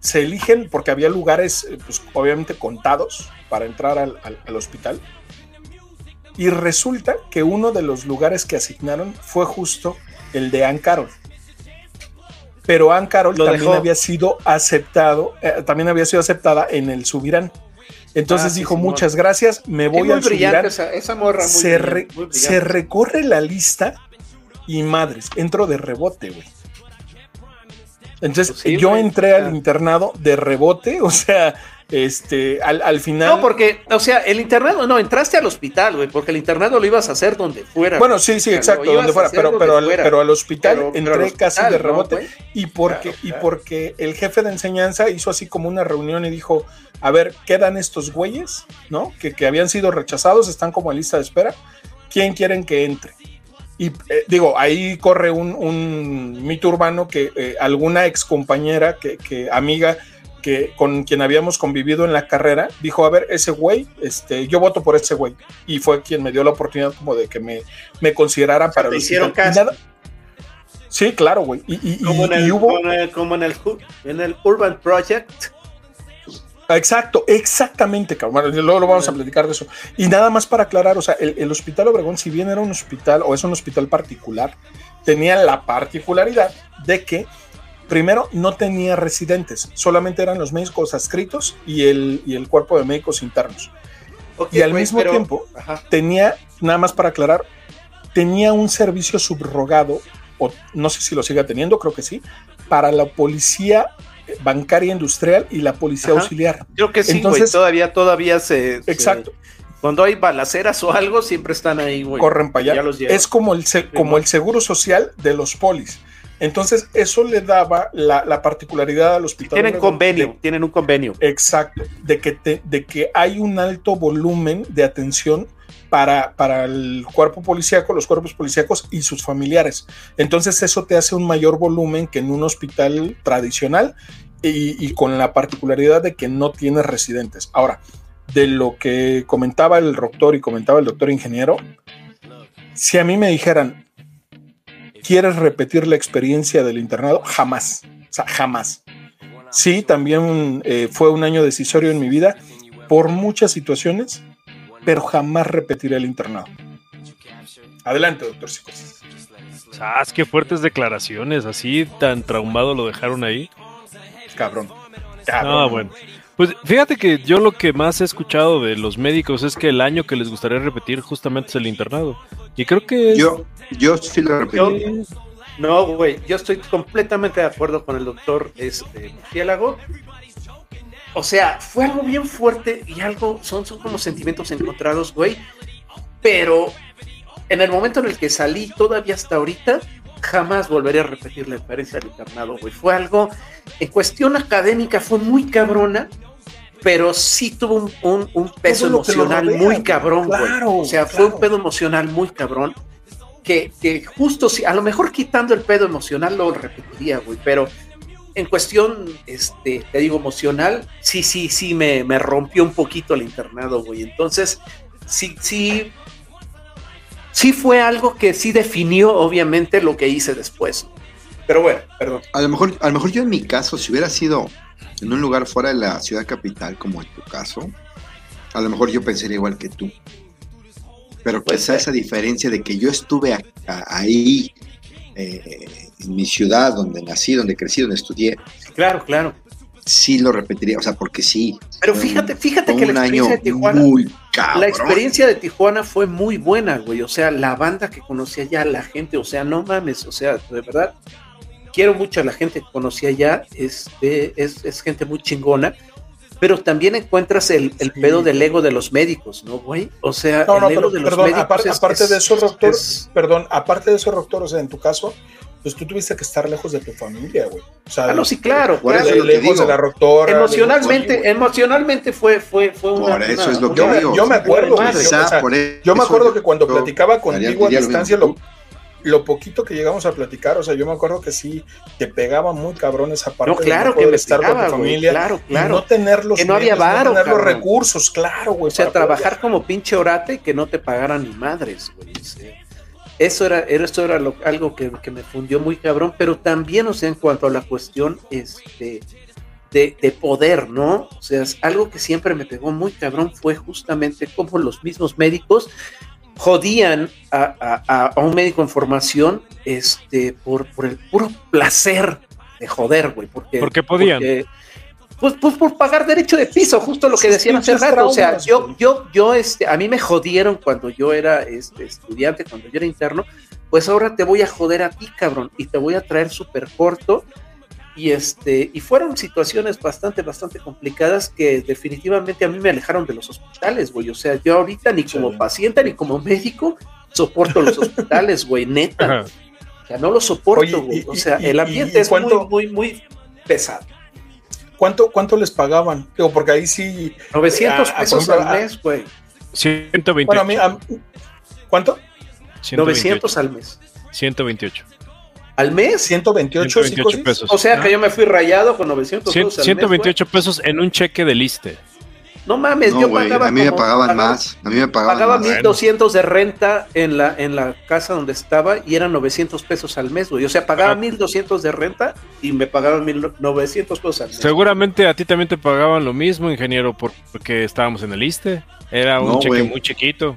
se eligen, porque había lugares, eh, pues obviamente contados para entrar al, al- al hospital. Y resulta que uno de los lugares que asignaron fue justo el de Ann Carroll. Pero Ann Carroll Lo también dejó. había sido aceptado, eh, también había sido aceptada en el Subirán. Entonces Ah, dijo, muchas gracias, me Es voy muy al Subirán. esa, esa morra muy se, re- brillante, muy brillante. se recorre la lista y madres, entro de rebote, güey. Entonces Pues sí, yo güey. entré al internado de rebote, o sea, este, al, al final. No, porque, o sea, el internado, no, entraste al hospital, güey, porque el internado lo ibas a hacer donde fuera. bueno, sí, sí, exacto, donde fuera, pero, pero, al, fuera. pero al hospital Pero- pero entré casi de ¿no, rebote y porque Claro, y porque el jefe de enseñanza hizo así como una reunión y dijo, a ver, quedan estos güeyes, ¿no? Que, que habían sido rechazados, están como en lista de espera. ¿Quién quieren que entre? Y eh, digo, ahí corre un, un mito urbano que eh, alguna ex compañera, que, que amiga, que con quien habíamos convivido en la carrera, dijo, a ver, ese güey, este, yo voto por ese güey. Y fue quien me dio la oportunidad como de que me, me consideraran para te hicieron caso. nada- Sí, claro, güey. Y, y- y- como y hubo... como en el, como en el Hu- en el Urban Project. Exacto, exactamente, cabrón. Luego lo vamos a platicar de eso. Y nada más para aclarar, o sea, el, el Hospital Obregón, si bien era un hospital o es un hospital particular, tenía la particularidad de que primero no tenía residentes, solamente eran los médicos adscritos y el, y el cuerpo de médicos internos. Y al mismo pero- tiempo Ajá. tenía, nada más para aclarar, tenía un servicio subrogado, o no sé si lo siga teniendo, creo que sí, para la policía bancaria industrial y la policía Ajá. auxiliar. Creo que sí, güey. Entonces- Todavía, todavía se. se- Exacto. cuando hay balaceras o algo, siempre están ahí, güey. corren para allá. Ya los llevan. es como el, se- como el seguro social de los polis. Entonces, eso le daba la, la particularidad al hospital. Tienen Obregón convenio, de- tienen un convenio. exacto, de que, te- de que hay un alto volumen de atención para, para el cuerpo policíaco, los cuerpos policíacos y sus familiares. Entonces, eso te hace un mayor volumen que en un hospital tradicional y, con la particularidad de que no tiene residentes. Ahora, de lo que comentaba el doctor y comentaba el doctor ingeniero, si a mí me dijeran, ¿quieres repetir la experiencia del internado? Jamás, o sea, jamás. Sí, también eh, fue un año decisorio en mi vida por muchas situaciones, pero jamás repetiré el internado. Adelante, doctor Psicosis. Ah, qué fuertes declaraciones, así tan traumado lo dejaron ahí. Cabrón. Cabrón. Ah, bueno. Pues fíjate que yo lo que más he escuchado de los médicos es que el año que les gustaría repetir justamente es el internado. Y creo que es- Yo, yo sí lo repetí. Yo- No, güey, yo estoy completamente de acuerdo con el doctor este, Murciélago. O sea, fue algo bien fuerte y algo, son, son como sentimientos encontrados, güey. Pero en el momento en el que salí, todavía hasta ahorita, jamás volvería a repetir la experiencia del internado, güey. Fue algo, en cuestión académica, fue muy cabrona, pero sí tuvo un, peso emocional muy cabrón, güey. o sea, fue un pedo emocional muy cabrón. Que, que, justo si, a lo mejor quitando el pedo emocional lo repetiría, güey, pero en cuestión, este, te digo, emocional, sí, sí, sí, me, me rompió un poquito el internado, güey. Entonces, sí, sí, sí fue algo que sí definió, obviamente, lo que hice después. Pero bueno, perdón. A lo mejor, a lo mejor yo en mi caso, si hubiera sido en un lugar fuera de la ciudad capital, como en tu caso, a lo mejor yo pensaría igual que tú. Pero quizá esa diferencia de que yo estuve ahí, eh, en mi ciudad, donde nací, donde crecí, donde estudié. Claro, claro. Sí lo repetiría, o sea, porque sí. Pero fíjate, fíjate que la experiencia de Tijuana, la experiencia de Tijuana fue muy buena, güey. O sea, la banda que conocía ya, la gente, o sea, no mames, o sea, de verdad, quiero mucho a la gente que conocía ya, este, es, es gente muy chingona pero también encuentras el, el pedo del ego de los médicos, ¿no, güey? O sea, el ego de los perdón, aparte, aparte de eso, doctor, perdón, aparte de eso, doctor, o sea, en tu caso, pues tú tuviste que estar lejos de tu familia, güey. O sea, ah, no, sí, claro, claro. lejos de la doctora. Emocionalmente, emocionalmente fue, fue, fue una. Por eso es lo que yo, digo. Yo me acuerdo, yo me acuerdo que cuando platicaba contigo a distancia, lo, lo poquito que llegamos a platicar, o sea, yo me acuerdo que sí te pegaba muy cabrón esa parte. No, claro que me estar con tu familia. claro, claro. no tener los, que no había no tener los recursos, claro, güey. O sea, trabajar como pinche orate y que no te pagaran ni madres, güey. Eso era, eso era algo que, me fundió muy cabrón, pero también, o sea, en cuanto a la cuestión este, de, de, poder, ¿no? O sea, algo que siempre me pegó muy cabrón fue justamente como los mismos médicos jodían a, un médico en formación este, por, por el puro placer de joder, güey. Porque, ¿Por qué podían? pues, pues, por pagar derecho de piso, justo lo que decían hace rato. O sea, yo, yo, yo, este, a mí me jodieron cuando yo era este, estudiante, cuando yo era interno, pues ahora te voy a joder a ti, cabrón, y te voy a traer súper corto y este y fueron situaciones bastante bastante complicadas que definitivamente a mí me alejaron de los hospitales güey o sea yo ahorita ni como paciente ni como médico soporto los hospitales güey neta o sea no lo soporto güey o sea el ambiente es muy muy muy pesado ¿Cuánto, ¿Cuánto les pagaban? Digo, porque ahí sí. 900 pesos al mes, güey. 128. Bueno, a mí, a, ¿Cuánto? 900 al mes. 128. ¿Al mes? 128, 128 pesos. O sea que yo me fui rayado con 900 pesos. 128 pesos en un cheque de liste. No mames, yo pagaba. A mí me pagaban más. A mí me pagaban Pagaba 1200 de renta en la, en la casa donde estaba y eran 900 pesos al mes, güey. O sea, pagaba 1200 de renta y me pagaban 1900 pesos al mes. Seguramente a ti también te pagaban lo mismo, ingeniero, porque estábamos en el liste. Era un cheque muy chiquito.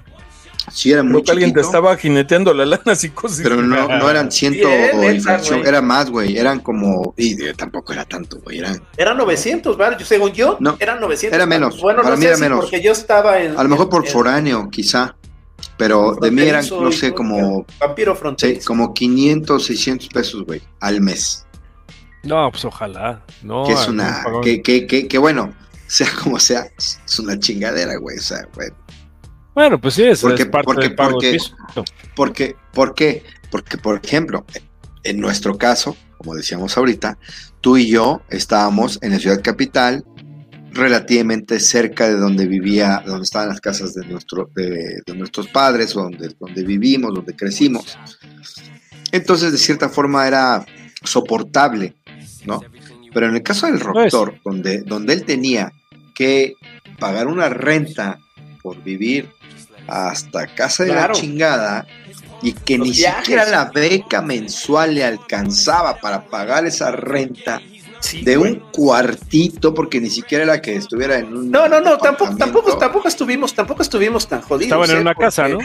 Sí, era muy que alguien te estaba jineteando la lana psicosis. Pero no, no eran ciento o infracción, era más, güey. Eran como. Y tampoco era tanto, güey. Eran, eran 900, ¿vale? Yo, según yo, no, eran 900. Era menos. Bueno, para no mí sé era menos. porque yo estaba en. A lo mejor por foráneo, quizá. Pero de mí eran, no sé, como. Vampiro fronterizo. Sí, como 500, 600 pesos, güey, al mes. No, pues ojalá. No, que es una. Que, que, que, que bueno, sea como sea, es una chingadera, güey. O sea, güey bueno, pues sí, es, porque, parte porque, del pago porque. Porque, ¿Por qué? Porque, por ejemplo, en nuestro caso, como decíamos ahorita, tú y yo estábamos en la ciudad capital, relativamente cerca de donde vivía, donde estaban las casas de, nuestro, de, nuestros padres, donde, donde vivimos, donde crecimos. Entonces, de cierta forma, era soportable, ¿no? Pero en el caso del doctor, donde, donde él tenía que pagar una renta por vivir hasta casa de la chingada y que ni siquiera la beca mensual le alcanzaba para pagar esa renta de un cuartito porque ni siquiera era que estuviera en un no no no tampoco tampoco tampoco estuvimos tampoco estuvimos tan jodidos estaban en ¿eh? una casa no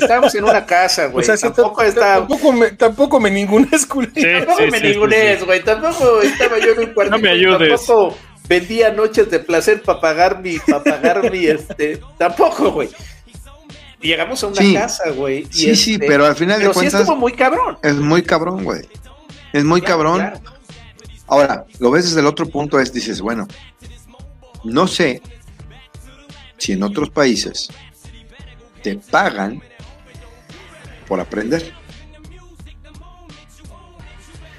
estábamos en una casa güey. o sea, tampoco tampoco me tampoco me ningunes tampoco me ningunes güey. Tampoco estaba yo en un cuartito no me ayudes. tampoco vendía noches de placer para pagar mi para pagar mi este tampoco güey llegamos a una casa, güey. Sí, sí, este, pero al final de cuentas. Sí estuvo muy cabrón. Es muy cabrón, güey. Es muy cabrón. Ahora, lo ves desde el otro punto, es dices, bueno, no sé si en otros países te pagan por aprender.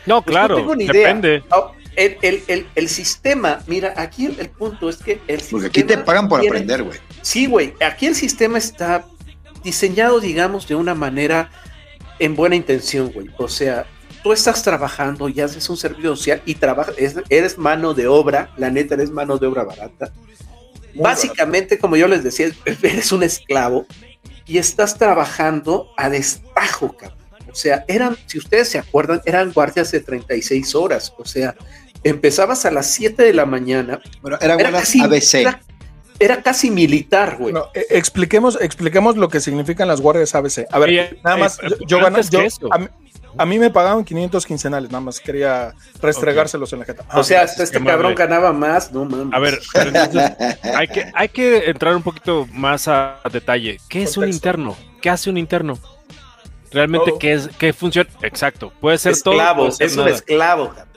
No, Pues claro, tengo ni idea. depende. Ah, El, el- el- el sistema, mira, aquí el, el punto es que el Porque aquí te pagan por tiene- aprender, güey. Sí, güey, aquí el sistema está diseñado, digamos, de una manera en buena intención, güey. O sea, tú estás trabajando y haces un servicio social y trabajas, es- eres mano de obra, la neta, eres mano de obra barata. Muy Básicamente, como yo les decía, eres un esclavo y estás trabajando a destajo, cabrón. O sea, eran, si ustedes se acuerdan, eran guardias de 36 horas. O sea, empezabas a las 7 de la mañana. Bueno, eran Era casi, ABC. era, era casi militar, güey. Eh, expliquemos, expliquemos lo que significan las guardias ABC. A ver, Oye, nada más, eh, yo, yo gané- yo- eso. a, mí, a mí me pagaban 500 quincenales, nada más quería restregárselos en la jeta. O sea, hasta este cabrón ganaba más, no mames. A ver, pero entonces, hay que, hay que entrar un poquito más a, a detalle. ¿Qué es un interno? ¿Qué hace un interno? Realmente, Todo. ¿qué es qué funciona? Exacto, puede ser todo. esclavo, ser es un nada. esclavo. cabrón.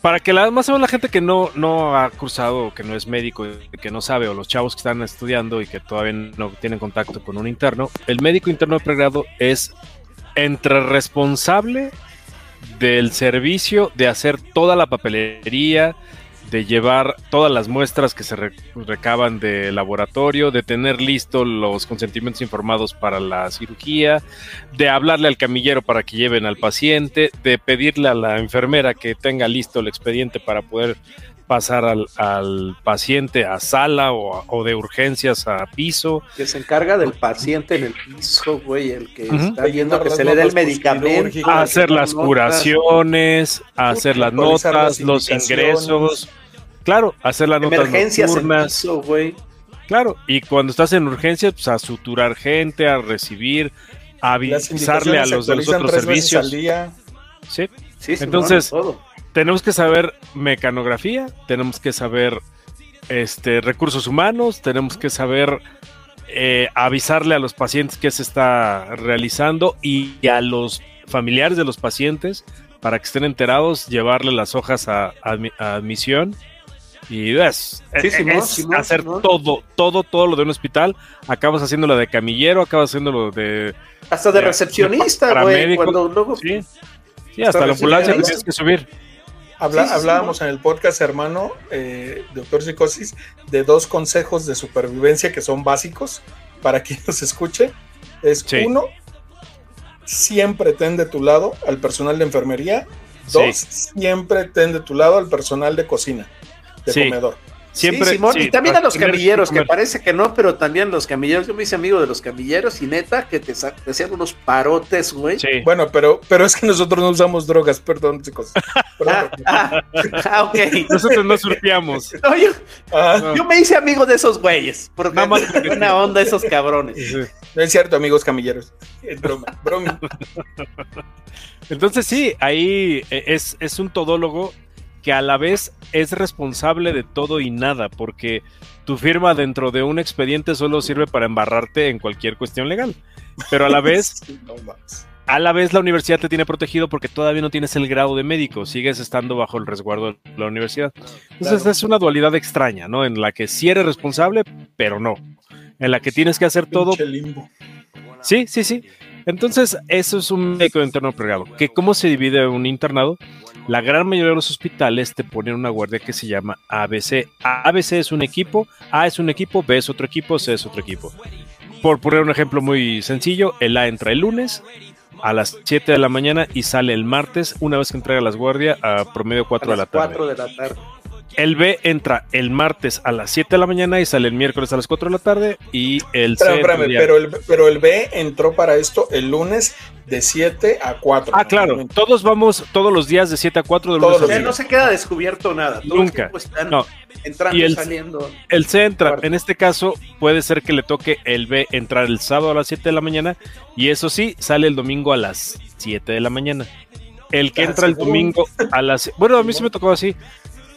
Para que la, más o menos la gente que no, no ha cursado, que no es médico, que no sabe, o los chavos que están estudiando y que todavía no tienen contacto con un interno, el médico interno de pregrado es entre responsable del servicio de hacer toda la papelería, de llevar todas las muestras que se re- recaban de laboratorio, de tener listos los consentimientos informados para la cirugía, de hablarle al camillero para que lleven al paciente, de pedirle a la enfermera que tenga listo el expediente para poder pasar al, al paciente a sala o, o de urgencias a piso. Que se encarga del paciente en el piso, güey, el que está viendo que se le dé el medicamento. a hacer las notas. curaciones, a hacer las notas, las los ingresos. Claro, hacer las notas Emergencias en nocturnas. piso, güey. Claro, y cuando estás en urgencias, pues a suturar gente, a recibir, a avisarle a los de los otros veces al servicios. día. Sí, Sí, sí, Entonces- todo. Tenemos que saber mecanografía, tenemos que saber este, recursos humanos, tenemos que saber eh, avisarle a los pacientes que se está realizando y a los familiares de los pacientes para que estén enterados, llevarle las hojas a, a admi- a admisión. Y es, Sí, es- Simón, es Simón, hacer todo, todo, todo lo de un hospital. Acabas haciéndolo de camillero, acabas haciéndolo de... Hasta de de- recepcionista, güey. Cuando luego. Sí, sí hasta la ambulancia que tienes que subir. Habla- Sí, sí, sí, hablábamos en el podcast, hermano, eh, doctor Psicosis, de dos consejos de supervivencia que son básicos para quien nos escuche. Es uno, siempre ten de tu lado al personal de enfermería. Dos, siempre ten de tu lado al personal de cocina, de comedor. Siempre, sí, Simón, sí, y también a los camilleros, que parece que no, pero también los camilleros. Yo me hice amigo de los camilleros y neta que te, hacían unos parotes, güey. Sí. Bueno, pero, pero es que nosotros no usamos drogas, perdón, chicos. Perdón. Ah, ah, ah, ok. Nosotros no surfeamos. No, yo, Ah, No. yo me hice amigo de esos güeyes. Porque Nada más porque buena onda esos cabrones. no es cierto, amigos camilleros. Es broma, broma. Entonces sí, ahí eh, es, es un todólogo que a la vez es responsable de todo y nada, porque tu firma dentro de un expediente solo sirve para embarrarte en cualquier cuestión legal. Pero a la vez, a la vez la universidad te tiene protegido porque todavía no tienes el grado de médico, sigues estando bajo el resguardo de la universidad. Entonces Claro. es una dualidad extraña, ¿no? En la que sí eres responsable, pero no. En la que tienes que hacer todo limbo. Sí, sí, sí. Entonces, eso es un médico de interno. ¿Que ¿Cómo se divide un internado? La gran mayoría de los hospitales te ponen una guardia que se llama ABC. ABC es un equipo, A es un equipo, B es otro equipo, C es otro equipo. Por poner un ejemplo muy sencillo, el A entra el lunes a las 7 de la mañana y sale el martes, una vez que entrega las guardias, a promedio 4 A de la las tarde. 4 de la tarde. El B entra el martes a las 7 de la mañana y sale el miércoles a las 4 de la tarde. Y el C. Espérame, pero el, pero el B entró para esto el lunes de 7 a 4. Ah, claro. Todos vamos todos los días de 7 a 4 de lunes los O sea, viernes. no se queda descubierto nada. Todo Nunca. están No. entrando Y el- saliendo. El C entra. Cuarto. En este caso, puede ser que le toque el B entrar el sábado a las 7 de la mañana. Y eso sí, sale el domingo a las 7 de la mañana. El que Ah, entra el domingo a las. Bueno, a mí sí me tocó así.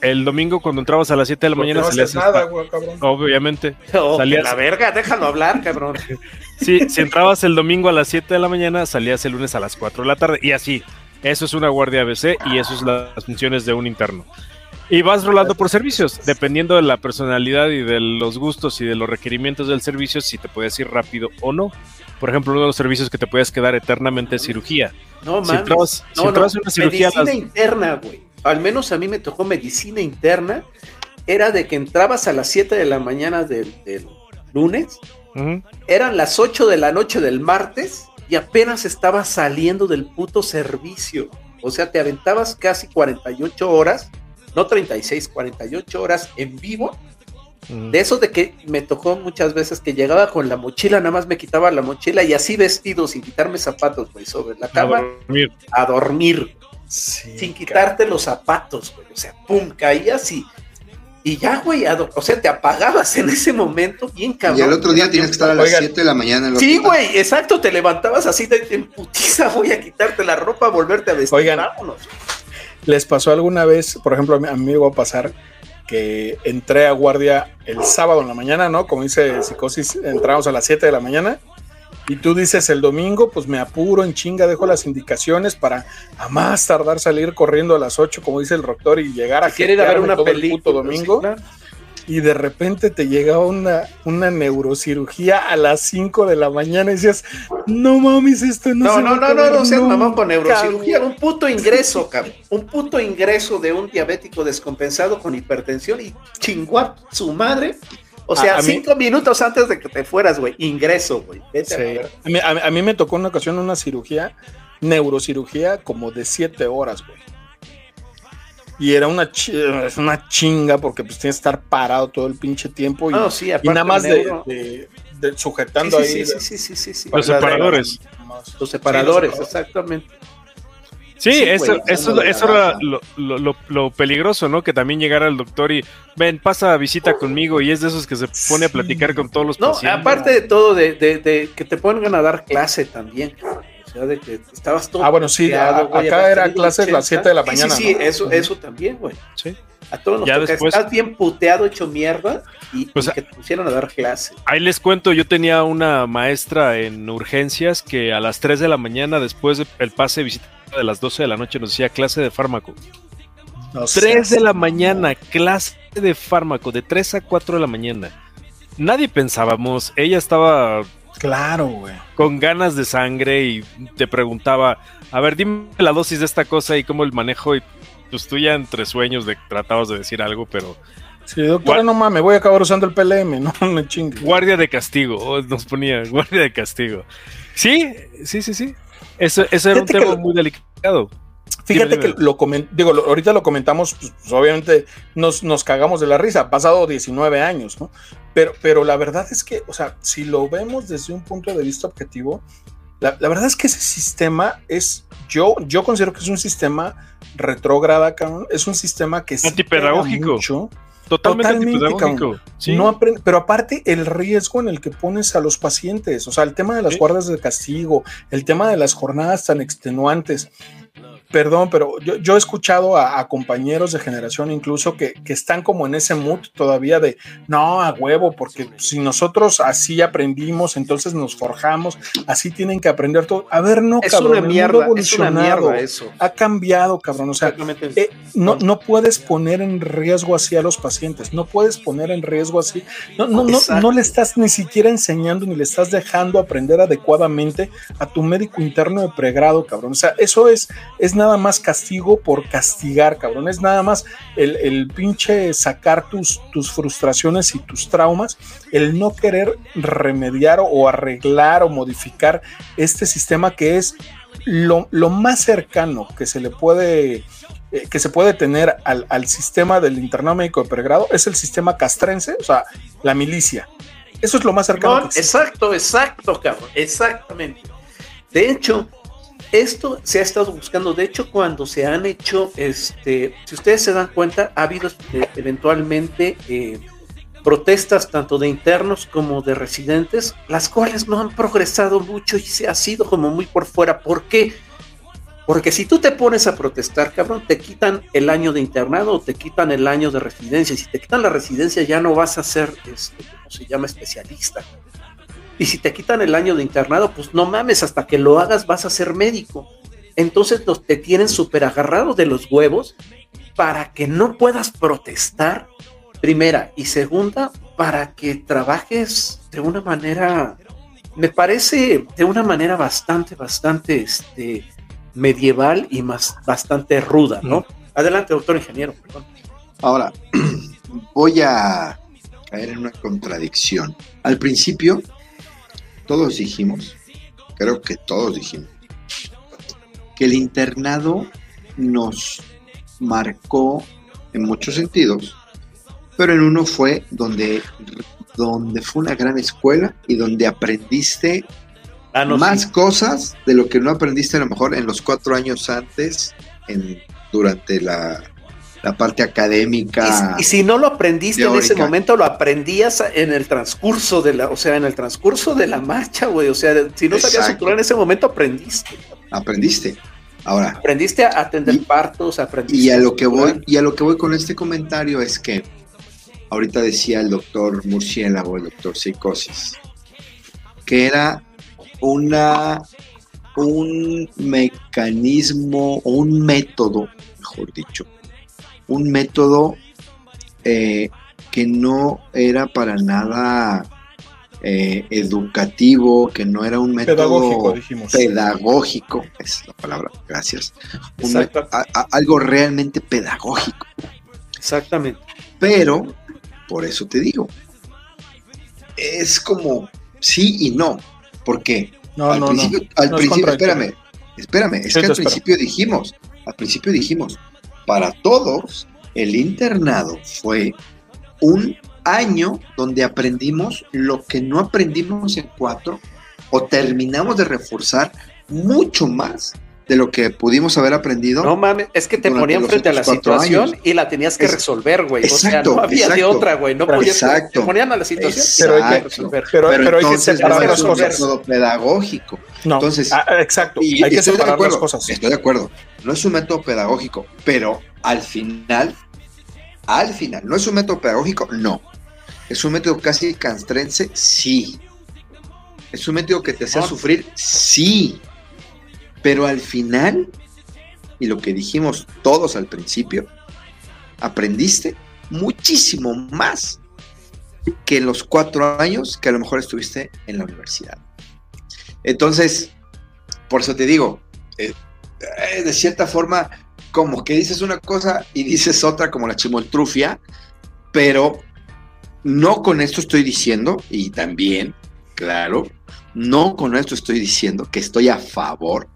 El domingo, cuando entrabas a las 7 de la mañana, no salías. haces nada, güey, cabrón. Obviamente. Oh, salías- la verga, déjalo hablar, cabrón. Sí, si entrabas el domingo a las 7 de la mañana, salías el lunes a las 4 de la tarde. Y así. Eso es una guardia ABC y eso es las funciones de un interno. Y vas rolando por servicios, dependiendo de la personalidad y de los gustos y de los requerimientos del servicio, si te puedes ir rápido o no. Por ejemplo, uno de los servicios que te puedes quedar eternamente es cirugía. No, Si mames. entrabas, si No, entrabas no, en una cirugía, medicina las- interna, güey. Al menos a mí me tocó medicina interna. Era de que entrabas a las 7 de la mañana del, del lunes, eran las 8 de la noche del martes y apenas estabas saliendo del puto servicio. O sea, te aventabas casi 48 horas, no 36, 48 horas en vivo. De eso de que me tocó muchas veces que llegaba con la mochila, nada más me quitaba la mochila y así vestido, sin quitarme zapatos, güey, sobre la A cama, dormir. a dormir Sí, sin quitarte los zapatos, güey. O sea, pum, caías y, y ya, güey. O sea, te apagabas en ese momento, bien cabrón. Y al otro día tienes que estar a las Oigan. 7 de la mañana en el Sí, hospital. güey, exacto. Te levantabas así de en putiza, voy a quitarte la ropa, volverte a vestir. Oigan. vámonos. ¿Les pasó alguna vez, por ejemplo, a mí, a mí me va a pasar que entré a guardia el sábado en la mañana, ¿no? Como dice Psicosis, entramos a las 7 de la mañana y tú dices el domingo, pues me apuro en chinga, dejo las indicaciones para a más tardar salir corriendo a las 8, como dice el doctor, y llegar a a ver una todo el película. puto domingo. y de repente te llegaba una, una neurocirugía a las 5 de la mañana y decías, no mames, esto no No, se no, no, no, no seas mamón con neurocirugía. güey". Un puto ingreso, cabrón. Un puto ingreso de un diabético descompensado con hipertensión y chingó a su madre. O sea, A- a mí- cinco minutos antes de que te fueras, güey. Ingreso, güey. Vete a la Sí. A mí, a a mí me tocó una ocasión una cirugía, neurocirugía, como de 7 horas, güey. Y era una, es una chinga porque pues tienes que estar parado todo el pinche tiempo y, No, sí, y nada más de, neuro- de- de sujetando Sí, ahí. sí, sí, sí, sí, sí, sí. Los para- separadores. Los separadores, Sí, los exactamente. Sí, Sí, eso, güey, eso, eso era lo, lo- lo- lo peligroso, ¿no? Que también llegara el doctor y ven, pasa visita conmigo y es de esos que se pone a platicar con todos los No, pacientes. aparte de todo, de, de, de que te pongan a dar clase también. O sea, de que estabas todo. Ah, bueno, sí, a- güey, acá era tenido clases las 7 de la mañana, Sí, sí, ¿no? eso, eso también, güey. Sí. A todos nos Ya toca. después- Estás bien puteado, hecho mierda, y, Pues, y que te pusieron a dar clase. Ahí les cuento, yo tenía una maestra en urgencias que a las 3 de la mañana, después del pase de visita de las 12 de la noche, nos decía clase de fármaco. No 3 seas- de la mañana, clase de fármaco, de 3 a 4 de la mañana. Nadie pensábamos, ella estaba Claro, güey. con ganas de sangre y te preguntaba, a ver, dime la dosis de esta cosa y cómo el manejo y pues tú ya entre sueños de tratabas de decir algo, pero Sí, doctora, no mames, voy a acabar usando el PLM, no me chingue. guardia de castigo, o nos ponía guardia de castigo. Sí, sí, sí, sí. Eso, eso era un Fíjate tema lo- muy delicado. Fíjate Dime, dime. que lo digo, lo- ahorita lo comentamos, pues, pues, obviamente nos, nos cagamos de la risa, ha pasado 19 años, ¿no? Pero, pero la verdad es que, o sea, si lo vemos desde un punto de vista objetivo, la, la verdad es que ese sistema es, yo, yo considero que es un sistema retrógrada, cabrón, es un sistema que sí Antipedagógico. mucho, Totalmente, Totalmente, antipedagógico. Sí. no pero aparte el riesgo en el que pones a los pacientes, o sea, el tema de las Sí. guardas de castigo, el tema de las jornadas tan extenuantes. Perdón, pero yo, yo he escuchado a, a compañeros de generación incluso que, que están como en ese mood todavía de no a huevo, porque si nosotros así aprendimos, entonces nos forjamos, así tienen que aprender todo. A ver, no, Es cabrón, una el mundo mierda, ha es una mierda eso. ha cambiado, cabrón. O sea, eh, no, no puedes poner en riesgo así a los pacientes, no puedes poner en riesgo así, no, no, no, no le estás ni siquiera enseñando ni le estás dejando aprender adecuadamente a tu médico interno de pregrado, cabrón. O sea, eso es, es nada más castigo por castigar, cabrón. Es nada más el, el pinche sacar tus, tus frustraciones y tus traumas, el no querer remediar o arreglar o modificar este sistema que es lo, lo más cercano que se le puede eh, que se puede tener al, al sistema del internado médico de pregrado es el sistema castrense, o sea, la milicia. Eso es lo más cercano. No, que existe. exacto, exacto, cabrón, exactamente. De hecho, esto se ha estado buscando. De hecho, cuando se han hecho, este, si ustedes se dan cuenta, ha habido eh, eventualmente eh, protestas tanto de internos como de residentes, las cuales no han progresado mucho y se ha sido como muy por fuera. ¿Por qué? Porque si tú te pones a protestar, cabrón, te quitan el año de internado o te quitan el año de residencia. Si te quitan la residencia, ya no vas a ser, este, ¿cómo se llama? Especialista. Y si te quitan el año de internado, pues no mames, hasta que lo hagas vas a ser médico. Entonces los, te tienen súper agarrado de los huevos para que no puedas protestar, primera, y segunda, para que trabajes de una manera, me parece, de una manera bastante, bastante, este, medieval y más, bastante ruda, ¿no? Adelante, doctor ingeniero, perdón. Ahora, voy a caer en una contradicción. Al principio, todos dijimos, creo que todos dijimos, que el internado nos marcó en muchos sentidos, pero en uno fue donde, donde fue una gran escuela y donde aprendiste Ah, no, más sí. cosas de lo que no aprendiste a lo mejor en los cuatro años antes, en, durante la, la parte académica. Y, y si no lo aprendiste en ese momento, lo aprendías en el transcurso de la, o sea, en el transcurso de la marcha, güey. O sea, si no sabías Exacto. suturar en ese momento, aprendiste. aprendiste. Ahora, Aprendiste a atender Y- partos, aprendiste y a lo que voy, y a lo que voy con este comentario es que ahorita decía el doctor Murciélago, el doctor Psicosis, que era una un mecanismo o un método, mejor dicho, un método eh, que no era para nada eh, educativo, que no era un método Pedagógico, dijimos. pedagógico, es la palabra, gracias. Un a- a- algo realmente pedagógico. Exactamente. Pero, por eso te digo, es como sí y no. ¿Por qué? No, al no, no. principio, al No es principio espérame, espérame, es que al espero. principio dijimos, al principio dijimos, para todos, el internado fue un año donde aprendimos lo que no aprendimos en cuatro o terminamos de reforzar mucho más de lo que pudimos haber aprendido. No mames, es que te ponían frente a la situación años. y la tenías que Es- resolver, güey. O sea, Exacto, no había de exacto. otra, güey. No podías. Exacto. Te ponían a la situación y Pero la hay que- resolver. Pero, pero, pero hay que entonces separar no las es un cosas. método pedagógico. No, Entonces, ah, exacto. Y hay que estoy de separar las acuerdo, cosas. Estoy de acuerdo. No es un método pedagógico, pero al final, al final, ¿no es un método pedagógico? No. ¿Es un método casi castrense? Sí. ¿Es un método que te hace No. sufrir? Sí. Pero al final, y lo que dijimos todos al principio, aprendiste muchísimo más que en los cuatro años que a lo mejor estuviste en la universidad. Entonces, por eso te digo, eh, eh, de cierta forma, como que dices una cosa y dices otra como la chimoltrufia, pero no con esto estoy diciendo, y también, claro, no con esto estoy diciendo que estoy a favor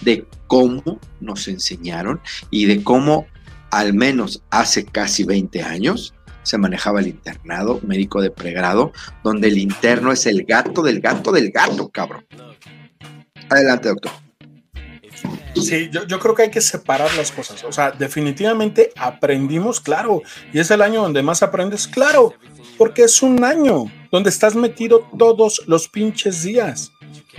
de cómo nos enseñaron y de cómo al menos hace casi 20 años se manejaba el internado médico de pregrado, donde el interno es el gato del gato del gato, cabrón. Adelante, doctor. Sí, yo, creo que hay que separar las cosas. O sea, definitivamente aprendimos, claro. Y es el año donde más aprendes, claro. Porque es un año donde estás metido todos los pinches días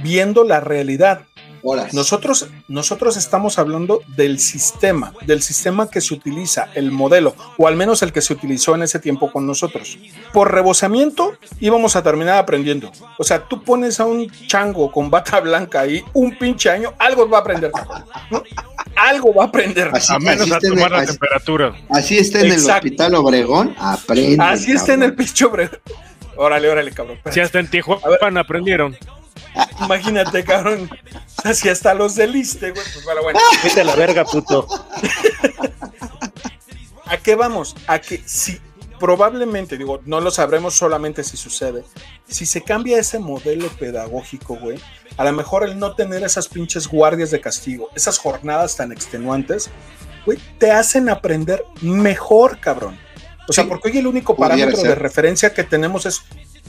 viendo la realidad. Horas. Nosotros, nosotros estamos hablando del sistema, del sistema que se utiliza, el modelo, o al menos el que se utilizó en ese tiempo con nosotros. Por rebosamiento íbamos a terminar aprendiendo. O sea, tú pones a un chango con bata blanca ahí un pinche año, algo va a aprender. ¿no? Algo va a aprender. Así, A menos así a está en el- tomar la así- temperatura. así está en el Exacto. hospital Obregón, aprende. Así está en el cabrón. pinche obrero. Órale, órale, cabrón. Si hasta en Tijuana aprendieron. Imagínate, cabrón. Así hasta los del ISSSTE, güey. Pues bueno, bueno. Vete a la verga, puto. ¿A qué vamos? A que si probablemente, digo, no lo sabremos solamente si sucede, si se cambia ese modelo pedagógico, güey, a lo mejor el no tener esas pinches guardias de castigo, esas jornadas tan extenuantes, güey, te hacen aprender mejor, cabrón. O sea, porque hoy el único parámetro de referencia que tenemos es,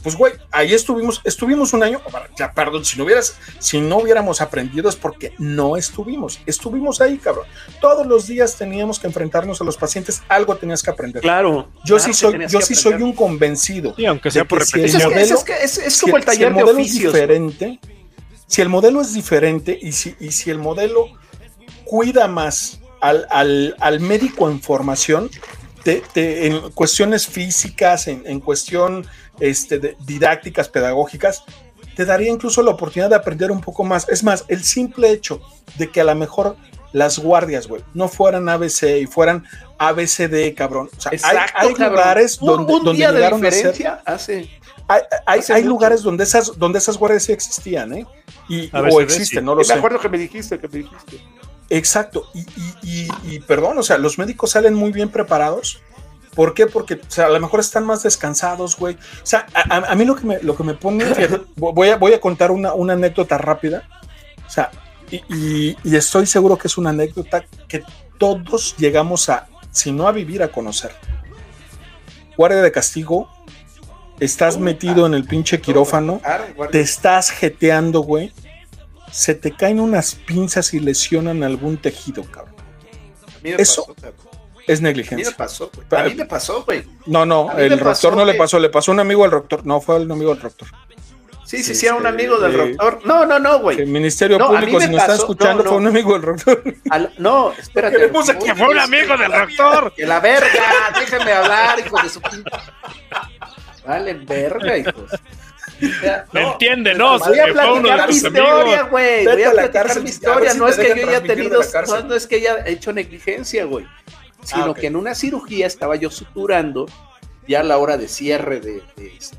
pues, güey, ahí estuvimos, estuvimos un año, ya, perdón, si no hubieras, si no hubiéramos aprendido es porque no estuvimos, estuvimos ahí, cabrón. Todos los días teníamos que enfrentarnos a los pacientes, algo tenías que aprender. Claro. Yo claro sí soy, yo sí soy un convencido. Sí, aunque sea de por que si el es, que, repetición. modelo- es, que es, es Si como el- el si taller de modelo es oficios. diferente, si el modelo es diferente y si, y si el modelo cuida más al, al- al médico en formación, te- te- en cuestiones físicas, en, en cuestión este, de didácticas, pedagógicas, te daría incluso la oportunidad de aprender un poco más. Es más, el simple hecho de que a lo mejor las guardias, güey, no fueran ABC y fueran ABCD, cabrón. O sea, hay, Exacto, hay cabrón. lugares Un- donde, un donde día de llegaron a ser- hace hay, hay- hace hay lugares donde esas, donde esas guardias sí existían, ¿eh? Y, o existen, sí. no lo me sé. acuerdo que me dijiste que me dijiste Exacto. Y, y- y- y perdón, o sea, los médicos salen muy bien preparados. ¿Por qué? Porque o sea, a lo mejor están más descansados, güey. O sea, a, mí lo que me, lo que me pone, voy a, voy a contar una, una anécdota rápida. O sea, y, y- y estoy seguro que es una anécdota que todos llegamos a, si no a vivir, a conocer. Guardia de castigo, estás metido en el pinche quirófano, te estás jeteando, güey. Se te caen unas pinzas y lesionan algún tejido, cabrón. eso- Es A mí me negligencia. pasó, güey. A mí me pasó, güey. No, no, el rector pasó no le pasó, le pasó a un amigo al rector. No, fue al amigo del rector. Sí, sí, Sí, sí, a un este, amigo del eh, rector. No, no, no, El güey. Ministerio No, a mí Público, si nos está pasó- escuchando, no, fue un no. amigo del rector. Al- no, espérate. Queremos aquí Que fue un amigo del rector. Que la verga, déjenme hablar, hijo de su pinta. Vale, verga, hijos. ¿Me no, entiende, no? Voy a platicar mi historia, güey. Voy a a la platicar mi historia. No es que yo haya tenido, no, no es que haya hecho negligencia, güey. Sino Ah, que en una cirugía estaba yo suturando ya a la hora de cierre de, de, este,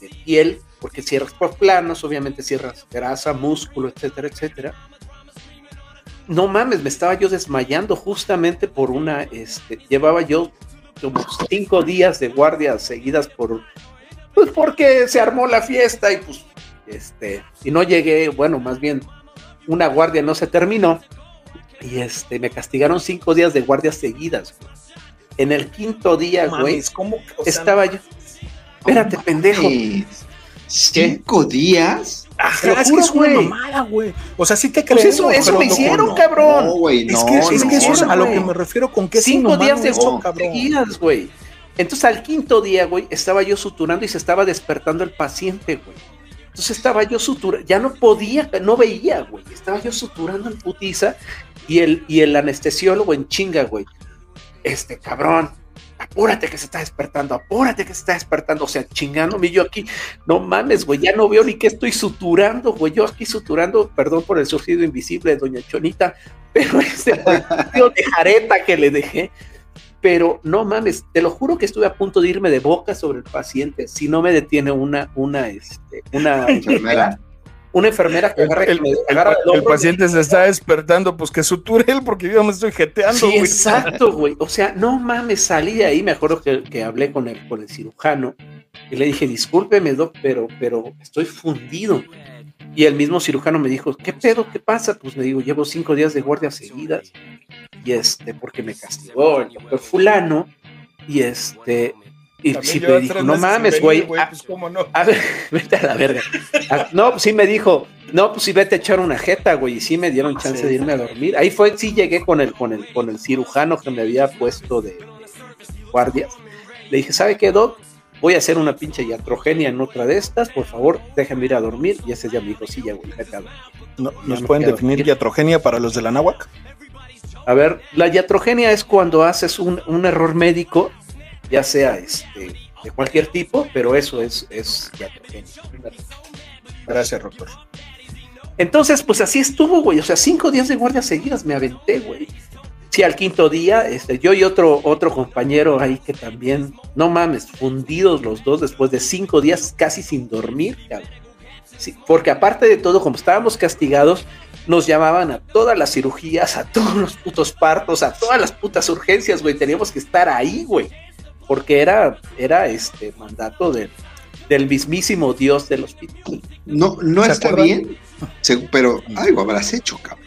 de piel, porque cierras por planos, obviamente cierras grasa, músculo, etcétera, etcétera. No mames, me estaba yo desmayando justamente por una, este, llevaba yo como cinco días de guardias seguidas por, pues porque se armó la fiesta y pues, este, y no llegué, bueno, más bien, una guardia no se terminó y este, me castigaron cinco días de guardias seguidas. güey. En el quinto día, güey, Mames, ¿cómo? O sea, estaba yo. Espérate, pendejo. ¿Cinco días? Te lo Ajá, es que es una mamada, güey. O sea, sí te Pues creemos. eso, eso me no- hicieron, no. cabrón. No, güey, no. Es que, es, no, que eso es a lo que me refiero con que Cinco días de eso cabrón. seguidas, güey. Entonces al quinto día, güey, estaba yo suturando y se estaba despertando el paciente, güey. Entonces estaba yo suturando, ya no podía, no veía, güey. Estaba yo suturando en putiza y el, y el anestesiólogo en chinga, güey. Este cabrón, apúrate que se está despertando, apúrate que se está despertando. O sea, chingándome yo aquí. No mames, güey, ya no veo ni qué estoy suturando, güey. Yo aquí suturando, perdón por el surgido invisible Doña Chonita, pero surgido de jareta que le dejé. Pero no mames, te lo juro que estuve a punto de irme de boca sobre el paciente si no me detiene una, una, este, una Enfermera. una enfermera que El, agarra, el- que me el- agarra el el hombro. paciente se está despertando, pues que suture él, porque yo me estoy jeteando, Sí, güey. exacto, güey. O sea, no mames, salí de ahí. Me acuerdo que, que hablé con el, con el cirujano y le dije, discúlpeme, doc, pero, pero estoy fundido. Y el mismo cirujano me dijo, ¿qué pedo? ¿Qué pasa? Pues me digo, llevo cinco días de guardias seguidas. Y este, porque me castigó el doctor fulano. Y este, y También sí me dijo, no mames, güey. ah, Pues cómo no. A ver, vete a la verga. Ah, No, pues sí me dijo, no, pues sí vete a echar una jeta, güey, y sí me dieron chance Sí. de irme a dormir. Ahí fue, sí llegué con el, con el, con el cirujano que me había puesto de, de guardias. Le dije, ¿sabe qué, Doc? Voy a hacer una pinche iatrogenia en otra de estas, por favor, déjenme ir a dormir. Y ese día me dijo, sí, ya, güey, vete a dormir. No- ¿Nos pueden definir iatrogenia para los de la náhuac? A ver, la iatrogenia es cuando haces un, un error médico, ya sea este, de cualquier tipo, pero eso es, es iatrogenia. Gracias, doctor. Entonces, pues así estuvo, güey. O sea, cinco días de guardia seguidas me aventé, güey. Sí, al quinto día, este, yo y otro, otro compañero ahí que también, no mames, fundidos los dos después de cinco días casi sin dormir, cabrón. Sí, porque aparte de todo, como estábamos castigados, nos llamaban a todas las cirugías, a todos los putos partos, a todas las putas urgencias, güey. Teníamos que estar ahí, güey. Porque era, era este mandato del, del mismísimo Dios del hospital. No, no ¿Se está acuerdan? bien, pero algo habrás hecho, cabrón.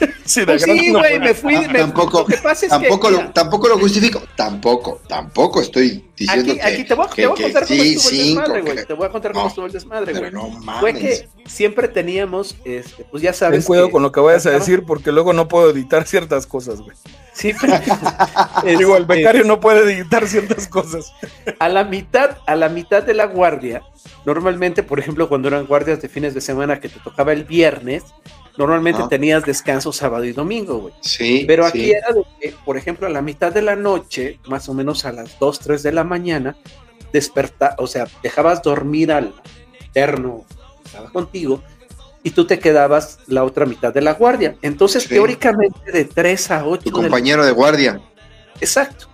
Sí, Pues sí, no güey, fue. me fui. Ah, me- tampoco- lo que pasa es Tampoco, que, lo, tampoco lo justifico. Tampoco, tampoco estoy diciendo aquí, que. aquí te voy, a- que- te voy a que contar cómo sí, estuvo el desmadre, güey. que- Te voy a contar cómo No, estuvo el desmadre, güey. no mames. Fue que siempre teníamos, este, pues ya sabes. Ten cuidado que- con lo que vayas a decir, porque luego no puedo editar ciertas cosas, güey. Sí, pero- Digo, el becario no puede editar ciertas cosas. a la mitad, a la mitad de la guardia, normalmente, por ejemplo, cuando eran guardias de fines de semana que te tocaba el viernes, normalmente Ah. tenías descanso sábado y domingo, güey. Sí. Pero aquí sí. era de que, por ejemplo, a la mitad de la noche, más o menos a las 2, 3 de la mañana, desperta, o sea, dejabas dormir al eterno que estaba contigo y tú te quedabas la otra mitad de la guardia. Entonces, Sí. teóricamente, de 3 a 8 Tu de la compañero de guardia. Exacto.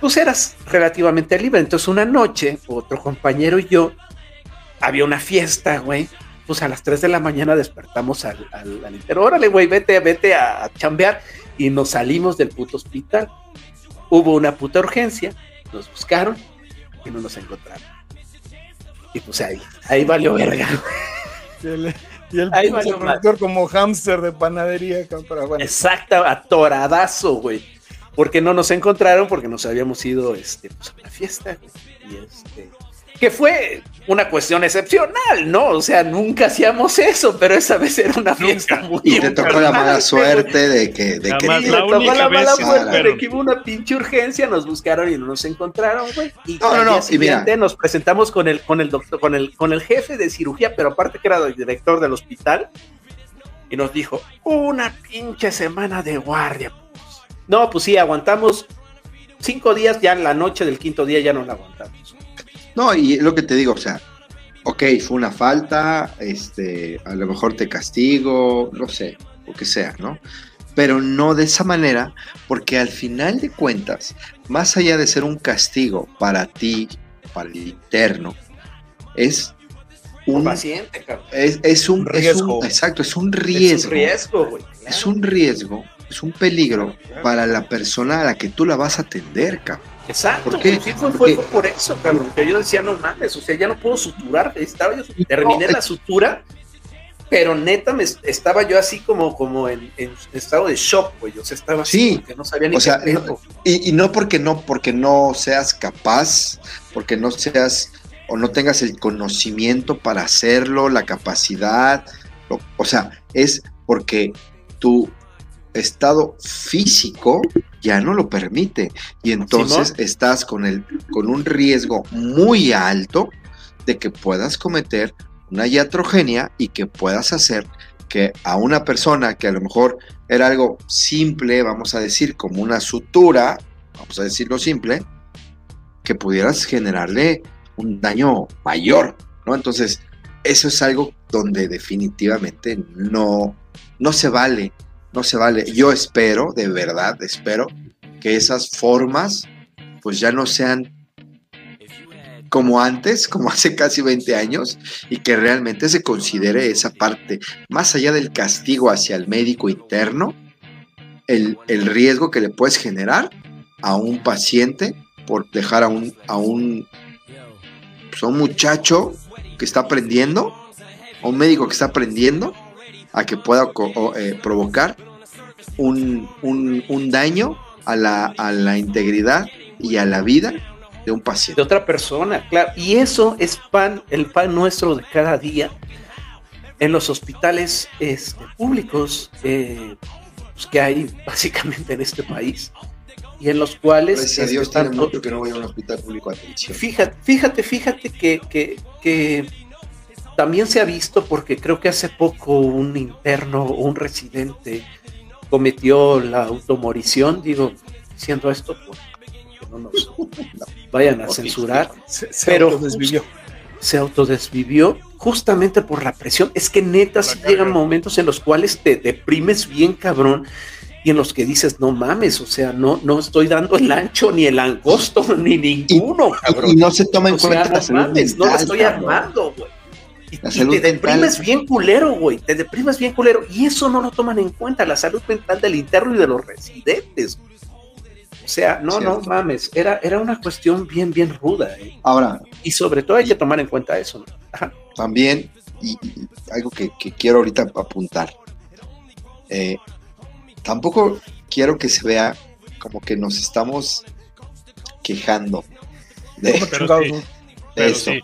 Pues eras relativamente libre. Entonces una noche, otro compañero y yo, había una fiesta, güey. Pues a las 3 de la mañana despertamos al, al, al. Órale, güey, vete, vete a, a chambear. Y nos salimos del puto hospital. Hubo una puta urgencia, nos buscaron y no nos encontraron. Y pues ahí, ahí valió verga. Y el, y el Ahí pinche valió productor como hámster de panadería. Pero bueno, Exacta, atoradazo, güey. Porque no nos encontraron, porque nos habíamos ido este, pues, a una fiesta, güey. Y este. Que fue una cuestión excepcional, ¿no? O sea, nunca hacíamos eso, pero esa vez era una fiesta muy Y te tocó la mala importante, suerte de que, de que Me tocó la mala vez, suerte de que hubo una pinche urgencia, nos buscaron y no nos encontraron, güey. Y No, no, al no, día y mira. siguiente nos presentamos con el, con el doctor, con el, con el jefe de cirugía, pero aparte que era el director del hospital, y nos dijo, una pinche semana de guardia. pues". No, pues sí, aguantamos cinco días, ya en la noche del quinto día ya no la aguantamos. No, y lo que te digo, o sea, ok, fue una falta, este, a lo mejor te castigo, no sé, lo que sea, ¿no? Pero no de esa manera, porque al final de cuentas, más allá de ser un castigo para ti, para el interno, es Un paciente, cabrón. es, es un, es riesgo. un- exacto, es un Es riesgo, un riesgo, güey. es un riesgo, es un peligro para la persona a la que tú la vas a atender, cabrón. Exacto, ¿Por qué? güey, sí, fue, ¿Por fue- fue por eso, cabrón. Que yo decía, no mames, o sea, ya no puedo suturar. Estaba yo, terminé No, la sutura, pero neta me estaba yo así como, como en, en estado de shock, güey. O sea, estaba así, Sí, como que no sabía ni o sea. Y, y no porque no, porque no seas capaz, porque no seas o no tengas el conocimiento para hacerlo, la capacidad, o, o sea, es porque tu estado físico ya no lo permite. Y entonces estás con el con un riesgo muy alto de que puedas cometer una iatrogenia y que puedas hacer que a una persona que a lo mejor era algo simple, vamos a decir, como una sutura, vamos a decirlo simple, que pudieras generarle un daño mayor, ¿no? Entonces, eso es algo donde definitivamente no, no se vale, no se vale. Yo espero, de verdad, espero que esas formas, pues ya no sean como antes, como hace casi 20 años, y que realmente se considere esa parte, más allá del castigo hacia el médico interno, el, el riesgo que le puedes generar a un paciente por dejar a un, a un, pues, a un muchacho que está aprendiendo, a un médico que está aprendiendo, a que pueda eh, provocar un, un- un daño a la, a la integridad y a la vida de un de paciente. otra persona, claro. Y eso es pan, el pan nuestro de cada día en los hospitales este, públicos eh, pues, que hay básicamente en este país y en los cuales Gracias a este, Dios tiene tanto- mucho que no voy a un hospital público de atención. Fíjate, fíjate, fíjate que, que, que también se ha visto porque creo que hace poco un interno, un residente cometió la automorición, digo, diciendo esto, pues, que no nos vayan a censurar, se, se Pero autodesvivió. se autodesvivió justamente por la presión. Es que neta, sí carga. llegan momentos en los cuales te deprimes bien cabrón y en los que dices, no mames, o sea, no, no estoy dando el ancho ni el angosto ni ninguno, cabrón. Y no se toma en O sea, cuenta no mames, no la mental, estoy cabrón. armando, güey. La y te deprimes mental. bien culero, güey. Te deprimes bien culero. Y eso no lo toman en cuenta, la salud mental del interno y de los residentes. O sea, no, no mames. Era, era una cuestión bien, bien ruda. ¿eh? Ahora, Y sobre todo hay que tomar en cuenta eso. ¿no? Ajá. también, y, y algo que, que quiero ahorita apuntar, eh, tampoco quiero que se vea como que nos estamos quejando de, ¿Cómo Pero chingados, sí. no? de Pero esto. sí.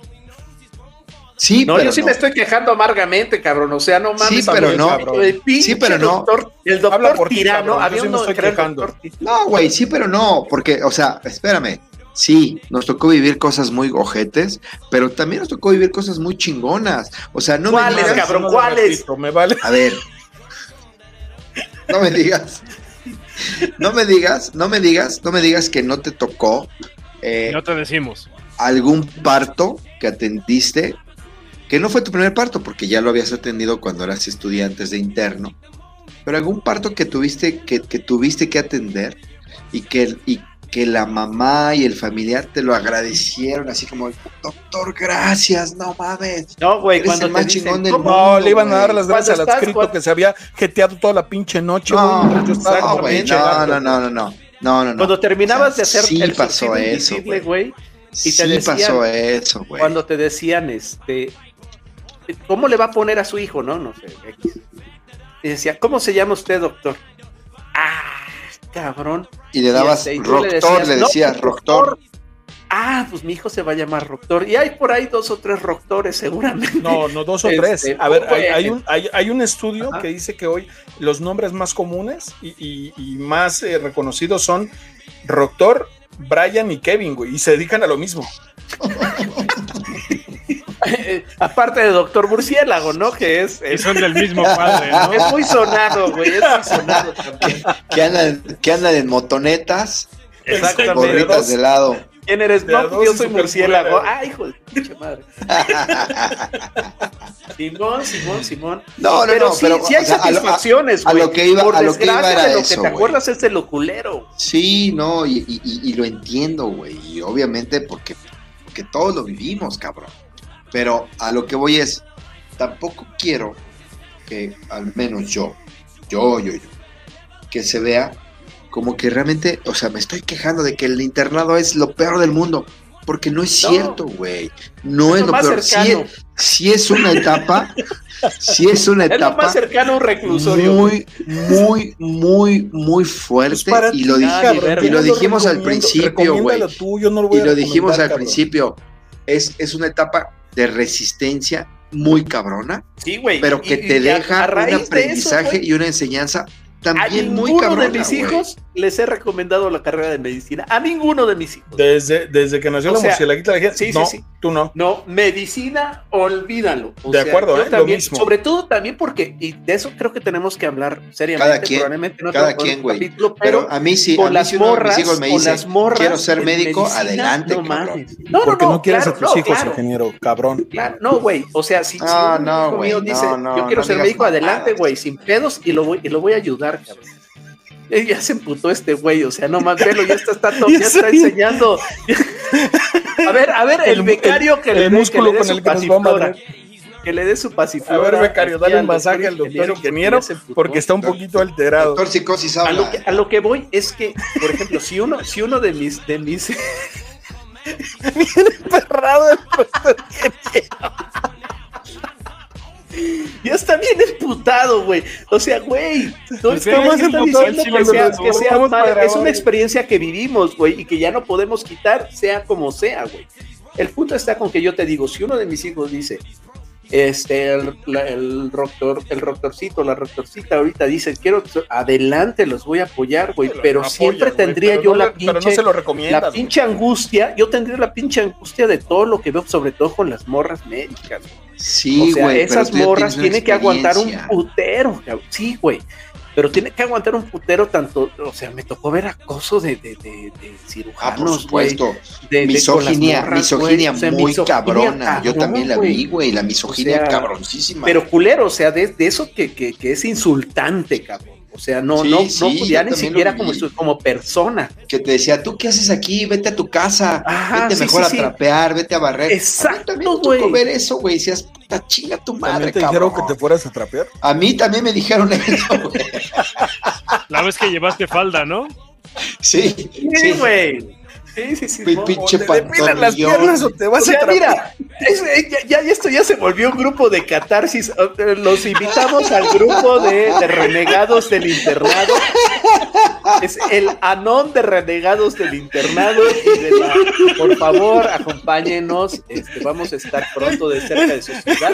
Sí, No, pero yo sí no. me estoy quejando amargamente, cabrón. O sea, no mames. Sí, pero cabrón, no. cabrón. El pinche Sí, pero no. doctor- el Habla doctor por ti, tirano, yo había sí me uno doctor No, güey, sí, pero no, porque, o sea, espérame. Sí, nos tocó vivir cosas muy ojetes, pero también nos tocó vivir cosas muy chingonas. O sea, no me ¿Cuáles, digas, cabrón? No ¿cuáles? Me vale. A ver. No me digas. No me digas, no me digas, no me digas que no te tocó eh, No te decimos. algún parto que atendiste, que no fue tu primer parto, porque ya lo habías atendido cuando eras estudiantes de interno, pero algún parto que tuviste que, que tuviste que atender y que, y que la mamá y el familiar te lo agradecieron, así como, doctor, gracias, no mames. No, güey, cuando el te más dicen, chingón del ¿cómo? No, mundo, le iban a dar las gracias al adscrito cuando- que se había jeteado toda la pinche noche. No, estaba no, no, gato. no, no, no, no, no, no. Cuando terminabas O de sea, hacer sí el pasó eso, güey. güey, y Sí te decían- pasó eso, güey. cuando te decían, este, ¿cómo le va a poner a su hijo, no? No sé. X. Y decía, ¿cómo se llama usted, doctor? Ah, cabrón. Y le dabas y tú le Roctor, decías, le "No, decías pues, Roctor. Ah, pues mi hijo se va a llamar Roctor. Y hay por ahí dos o tres Roctores, seguramente. No, no, dos o Este, tres. A ver, hay, un, hay, hay un estudio Ajá. que dice que hoy los nombres más comunes y, y- y más eh, reconocidos son Roctor, Brian y Kevin, güey, y se dedican a lo mismo. Aparte de Doctor Murciélago, ¿no? Que es, Y son del mismo padre, ¿no? es muy sonado, güey. Es muy sonado también. Que andan, que andan en motonetas, Exactamente. gorritas de lado. ¿Quién eres? De No, dos yo soy murciélago. fuera. Ah, hijo de pinche madre. Simón, Simón, Simón. No, no, pero no, sí, pero, sí hay o sea, a lo- a- satisfacciones, a güey. lo que iba- Por a lo que iba desgracia, era de lo eso, que te güey. acuerdas es de lo culero. Sí, no, y, y- y- y lo entiendo, güey. Y obviamente porque, porque todos lo vivimos, cabrón. Pero a lo que voy es, tampoco quiero que al menos yo, yo, yo, yo, que se vea como que realmente, o sea, me estoy quejando de que el internado es lo peor del mundo. Porque no es No. cierto, güey. No es, lo lo más peor. Cercano. es, sí es una etapa, sí es una Es lo etapa más cercano a un reclusorio. muy, muy, muy, muy Pues fuerte. para y lo, dije- y lo dijimos al principio, güey. no lo Y lo dijimos al cabrón. principio. Es, es una etapa de resistencia muy cabrona, Sí, güey. pero que Y- te y deja a un eso, aprendizaje y una enseñanza a también muy cabrona. de mis hijos les he recomendado la carrera de medicina. A ninguno de mis hijos. Desde, desde que nació O la sea, murcielaguita, le dije, sí, sí, no, sí. tú no. No, medicina, olvídalo. O De acuerdo, yo ¿eh? Lo también, mismo. sobre todo tambiente porque, y de eso creo que tenemos que hablar seriamente, Cada quien, probablemente no cada quien, güey. capítulo, Pero pero, a mí sí, a con mí las sí morras, hijos me con dice, las morras quiero ser médico, medicina, adelante, no cabrón. mames. No, Porque no, no, quieres claro, a tus no, hijos, claro. ingeniero, cabrón. Claro, no, güey. O sea, si, si No, un no, hijo güey, mío no, dice, no, yo quiero no ser médico, adelante, güey, sin pedos, y lo voy, y lo voy a ayudar, cabrón. Eh, Ya se emputó este güey, o sea, no más, velo, ya está, está, ya está enseñando. a ver, a ver, el, El- becario que el le dé, músculo que le dé con su el que nos va a. Que le dé su A pasiflora. ver, becario, dale al un masaje al doctor ingeniero, porque está un poquito alterado. Doctor Psicosis a habla. lo, que, a lo que voy es que, por ejemplo, si uno, si uno de mis, de mis Perrado el Ya está bien emputado, güey. O sea, güey. No Pues estamos diciendo que sea, que sea para Es una experiencia que vivimos, güey, y que ya no podemos quitar, sea como sea, güey. El punto está con que yo te digo, si uno de mis hijos dice, este, el, la- el doctor, el doctorcito, la doctorcita ahorita dice, quiero, adelante, los voy a apoyar, güey, pero siempre güey, tendría pero yo no la le- Pero no pinche se lo recomiendas. la güey. pinche angustia, yo tendría la pinche angustia de todo lo que veo, sobre todo con las morras médicas. güey. Sí, o sea, güey. esas morras tienen que aguantar un putero, cabrón. sí, güey. Pero tiene que aguantar un putero tanto, o sea, me tocó ver acoso de, de, de, de Ah, por cirujanos, supuesto. de- de- misoginia, morras, misoginia güey. O sea, muy misoginia cabrona. Yo también la vi, güey. La misoginia O sea, cabroncísima. Pero culero, o sea, de, de eso que, que, que es insultante, cabrón. O sea, no, Sí, no, sí, no, ya ni siquiera como, como persona. que te decía, ¿tú qué haces aquí? Vete a tu casa. Ajá, vete sí, mejor sí, a sí. trapear, vete a barrer. Exacto, güey. ver eso, güey. Decías, puta chinga tu madre, ¿También te cabrón. dijeron que te fueras a trapear? A mí también me dijeron eso, güey. La vez que llevaste falda, ¿no? Sí, Sí, sí. güey. Sí, sí, sí. Pinche ¿Te depilan las piernas o te vas O sea, a mira, es- eh, ya, ya- ya esto ya se volvió un grupo de catarsis. Eh, Los invitamos al grupo de, de renegados del internado. Es el anón de renegados del internado. Y de la, por favor, acompáñenos. Este, vamos a estar pronto de cerca de su ciudad.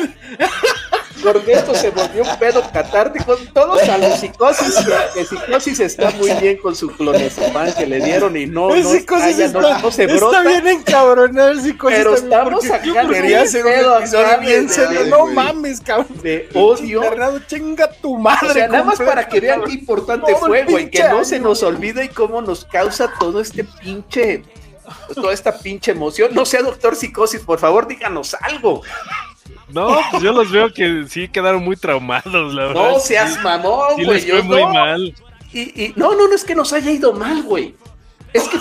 Porque esto se volvió un pedo catártico. Todos a la psicosis. que- psicosis está muy bien con su clonazepam que le dieron y no, no, estalla, está, no se está brota. bien encabronado el psicosis. Pero estamos de quería hacer un episodio bien serio. No mames, cabrón. de odio. Chinga tu madre. O sea, nada más para que vean qué importante fue, güey, que no se nos olvide y cómo nos causa todo este pinche, toda esta pinche emoción. No sea doctor psicosis, por favor, díganos algo. No, pues yo los veo que sí quedaron muy traumados, la verdad. No seas mamón, Sí güey. les yo fue muy no. mal. Y, y- no, no, no es que nos haya ido mal, güey. Es que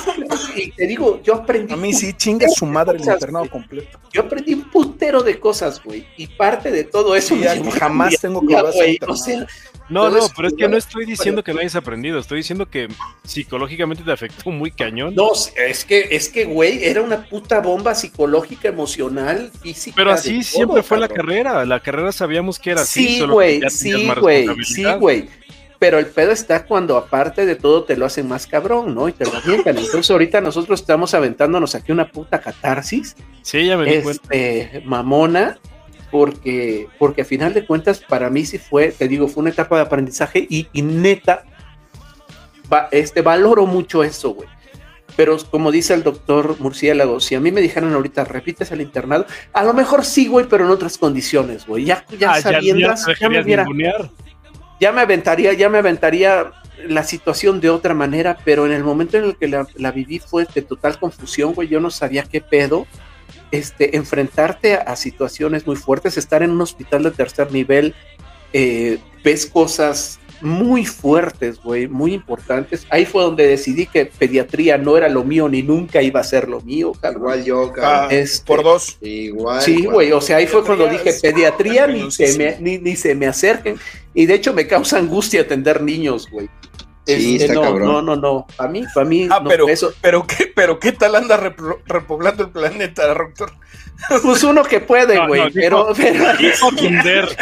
y te digo, yo aprendí. A mí sí, chinga su madre el internado completo. Yo aprendí un putero de cosas, güey. Y parte de todo eso. Sí, jamás tengo que hacer O sea, No, no, pero es que no estoy diciendo que no hayas aprendido, estoy diciendo que psicológicamente te afectó muy cañón. no, es que, es que, güey, era una puta bomba psicológica, emocional, física. pero así todo, siempre fue la carrera. La carrera sabíamos que era así. Sí, que güey, sí, güey, sí, güey. Pero el pedo está cuando aparte de todo te lo hacen más cabrón, ¿no? Y te lo avientan. Entonces ahorita nosotros estamos aventándonos aquí una puta catarsis, Sí, ya me di cuenta. este, mamona, porque, porque a final de cuentas para mí sí fue, te digo, fue una etapa de aprendizaje y, y neta, va- este, valoro mucho eso, güey. Pero como dice el doctor Murciélago, si a mí me dijeran ahorita, repites el internado, a lo mejor sí, güey, pero en otras condiciones, güey. Ya, ya Ah, ya, ya sabiendas, te ya, me ya me aventaría, ya me aventaría la situación de otra manera, pero en el momento en el que la, la viví fue de total confusión, güey, yo no sabía qué pedo. Este, enfrentarte a, a situaciones muy fuertes, estar en un hospital de tercer nivel, eh, ves cosas muy fuertes, güey, muy importantes. Ahí fue donde decidí que pediatría no era lo mío ni nunca iba a ser lo mío, cabrón. Igual yo, Ah, cabrón. Este, por dos. Igual. Sí, güey, o sea, ahí fue cuando dije, pediatría ni se, me, ni, ni se me acerquen. Y de hecho me causa angustia atender niños, güey. Sí, Este, está no, cabrón. no, no, no. A mí, para mí, Ah, no, pero, eso, pero, ¿qué, pero ¿qué tal anda repoblando el planeta, doctor? pues uno que puede, güey, no, pero, pero Dijo atender.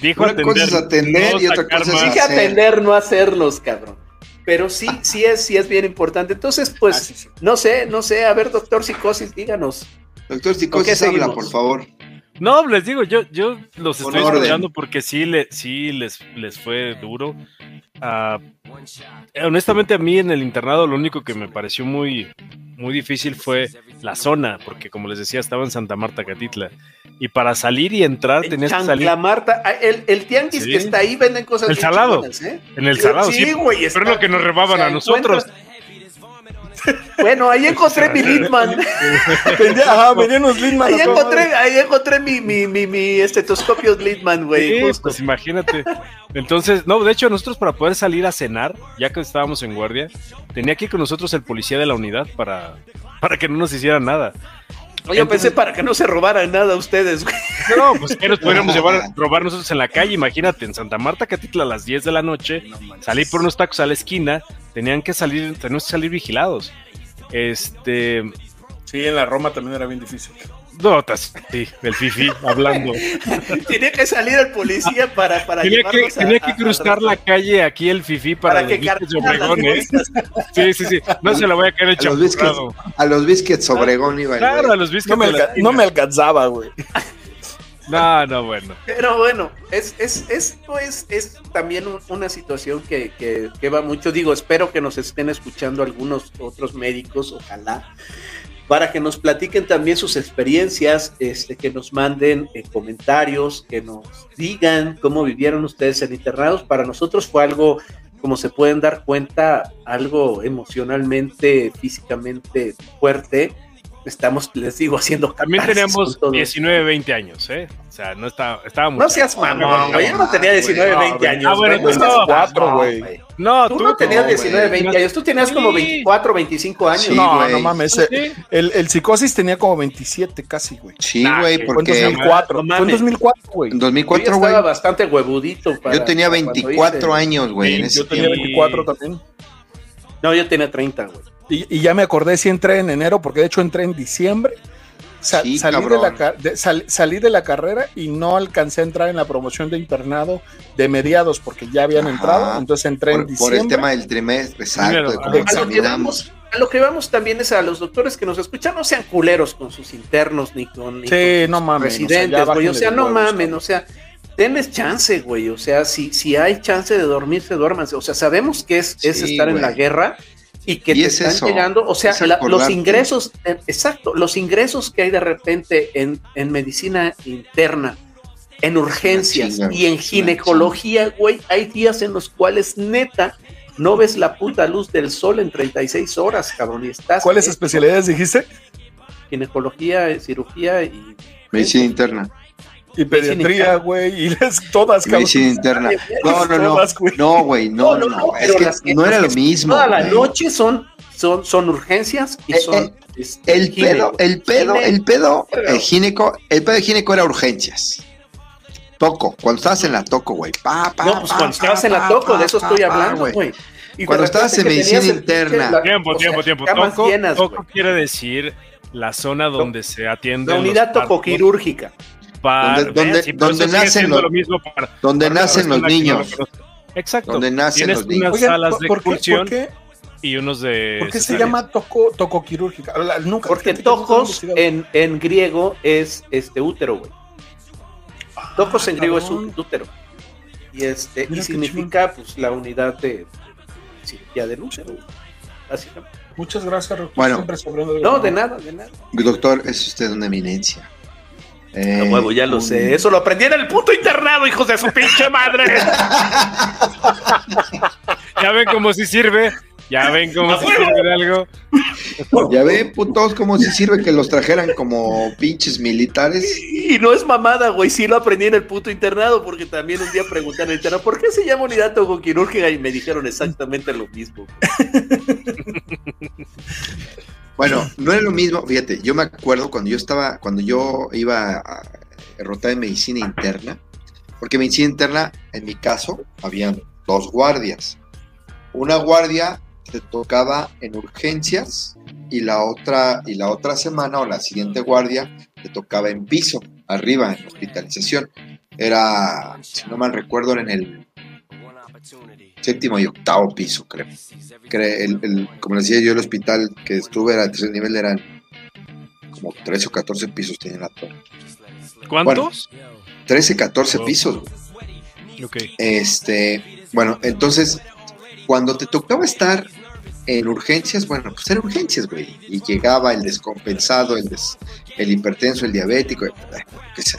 Dijo Una atender. cosa es atender no y otra cosa es dije atender, no hacerlos, cabrón. Pero sí, sí es, sí es bien importante. Entonces, pues, Ah, sí, sí. no sé, no sé, a ver, doctor Psicosis, díganos. Doctor ¿Con Psicosis, habla, por favor. No, les digo, yo, yo los estoy escuchando porque sí, le, sí les, les fue duro. Ah, honestamente, a mí en el internado lo único que me pareció muy, muy difícil fue la zona, porque como les decía, estaba en Santa Marta, Catitla. Y para salir y entrar En tenías que salir Marta, ah, el, el tianguis Sí. que está ahí venden cosas El salado. ¿eh? en el salado. Sí, Sí, güey. pero es lo que nos rebaban o sea, a nosotros. Bueno, ahí encontré mi Litman. Ajá, vendía unos Lindman. Ahí encontré, ahí encontré mi, mi, mi, mi estetoscopio Litman, güey. Sí, pues imagínate. Entonces, no, de hecho, nosotros para poder salir a cenar, ya que estábamos en guardia, tenía que ir con nosotros el policía de la unidad para, para que no nos hiciera nada. Oye, yo pensé para que no se robaran nada ustedes, güey. No, pues que nos podríamos llevar a robar nosotros en la calle, imagínate, en Santa Marta, Catitla, a las 10 de la noche, salí por unos tacos a la esquina, tenían que salir, teníamos que salir vigilados. Este, Sí, en la Roma también era bien difícil. No, tas- sí, el fifi hablando. Tenía que salir el policía para, para Tenía que, tenía que a- cruzar la calle aquí el fifi para, para que Obregón, ¿eh? Sí, sí, sí, no se la voy a caer A los biscuits, a los biscuits Obregón iba Claro, a los biscuits No me, alca- no me alcanzaba, güey. No, no, bueno. Pero bueno, es, es, esto es, es también un- una situación que, que, que va mucho. Digo, espero que nos estén escuchando algunos otros médicos, ojalá, para que nos platiquen también sus experiencias, este, que nos manden eh, comentarios, que nos digan cómo vivieron ustedes en internados. Para nosotros fue algo, como se pueden dar cuenta, algo emocionalmente, físicamente fuerte. Estamos, les digo, haciendo También teníamos con todo. 19, 20 años, ¿eh? O sea, no está, estábamos. No seas mamón, güey. Yo no tenía 19, No, 20 güey. años. Ah, bueno, tú No cuatro, güey. No, Tú no tenías no, 19, güey. 20 años. Tú tenías como Sí. 24, 25 años. Sí, no, güey. no mames. Sí. eh, El, el psicosis tenía como 27 casi, güey. Sí, Nah, güey, que Fue en porque 2004. No Fue en mames. 2004, güey. en Yo ya 2004, güey, estaba bastante huevudito. para- yo tenía para cuando 24 hice- años, güey, Sí, yo tenía tiempo. 24 también. No, yo tenía 30, güey. Y, y ya me acordé si entré en enero, porque de hecho entré en diciembre. Sa- Sí, salí, de la, ca- de- sal- salí de la carrera y no alcancé a entrar en la promoción de internado de mediados porque ya habían Ajá. entrado. Entonces entré en Por, por el diciembre. tema del trimestre, exacto, de cómo A lo, que vamos, a lo que vamos también es a los doctores que nos escuchan, no sean culeros con sus internos ni con, ni Sí, con sus no mames, o sea, residentes, güey. O sea, no mamen, o sea, denles chance, güey. O sea, si, si hay chance de dormirse, duérmanse. O sea, sabemos que es, es Sí, estar en la guerra y que Y te es están eso, llegando, o sea, es la- los ingresos, eh, exacto, los ingresos que hay de repente en, en medicina interna, en urgencias chinga, y en ginecología, güey, hay días en los cuales neta no ves la puta luz del sol en 36 horas, cabrón, y estás ¿Cuáles eh, especialidades dijiste? ginecología, eh, cirugía y Medicina interna. Y pediatría, güey, y las todas, cabrón. Medicina interna. No, no, no. No, güey, no, no, no. Es que no era lo mismo. Toda la noche son son, son urgencias y Eh, son. eh, este, El pedo, el pedo, el pedo el gineco, el pedo de gineco era urgencias. Toco, cuando estabas en la toco, güey. Pa, pa, No, pues pa, cuando pa, estabas en la toco, pa, de eso estoy pa, hablando, güey. Cuando estabas en medicina interna. la- Tiempo, o sea, tiempo, Toco, llenas, toco quiere decir la zona donde se atiende. La unidad tocoquirúrgica. Donde- donde- donde nacen los- lo mismo para, Donde para nacen los niños. Exacto. Donde nacen Tienes los niños. unas Oigan, salas ¿por, de por qué, expulsión por qué- y unos de. por qué se llama toco, tocoquirúrgica? La- Nunca, Porque tocos en, en griego es este útero, güey. Tocos en Ah, griego es cabrón. ú- útero. Y este, Mira y significa pues la unidad de cirugía del útero. Básicamente. Muchas gracias, doctor. Bueno. Siempre de No, de nada, de nada. Doctor, es usted una eminencia. Eh, A huevo, ya lo un- sé. Eso lo aprendí en el puto internado, hijos de su pinche madre. Ya ven cómo si sirve. Ya ven cómo si sirve de algo. Ya ven, putos, como si sirve que los trajeran como pinches militares. Y no es mamada, güey. Sí lo aprendí en el puto internado, porque también un día pregunté en el internado, ¿por qué se llama unidad tocoquirúrgica? Y me dijeron exactamente lo mismo. Bueno, no era lo mismo, fíjate, yo me acuerdo cuando yo estaba, cuando yo iba a rotar en medicina interna, porque medicina interna, en mi caso, habían dos guardias. Una guardia te tocaba en urgencias y la otra, y la otra semana o la siguiente guardia te tocaba en piso, arriba, en hospitalización. Era, si no mal recuerdo, era en el séptimo y octavo piso, creo. Cre- el- el- como les decía yo, el hospital que estuve era de tercer nivel, eran como 13 o 14 pisos tenía la torre. ¿Cuántos? 13, 14 Oh. pisos. Este, bueno, entonces, cuando te tocaba estar en urgencias, bueno, pues eran urgencias, güey. Y llegaba el descompensado, el, des- el hipertenso, el diabético, qué sé.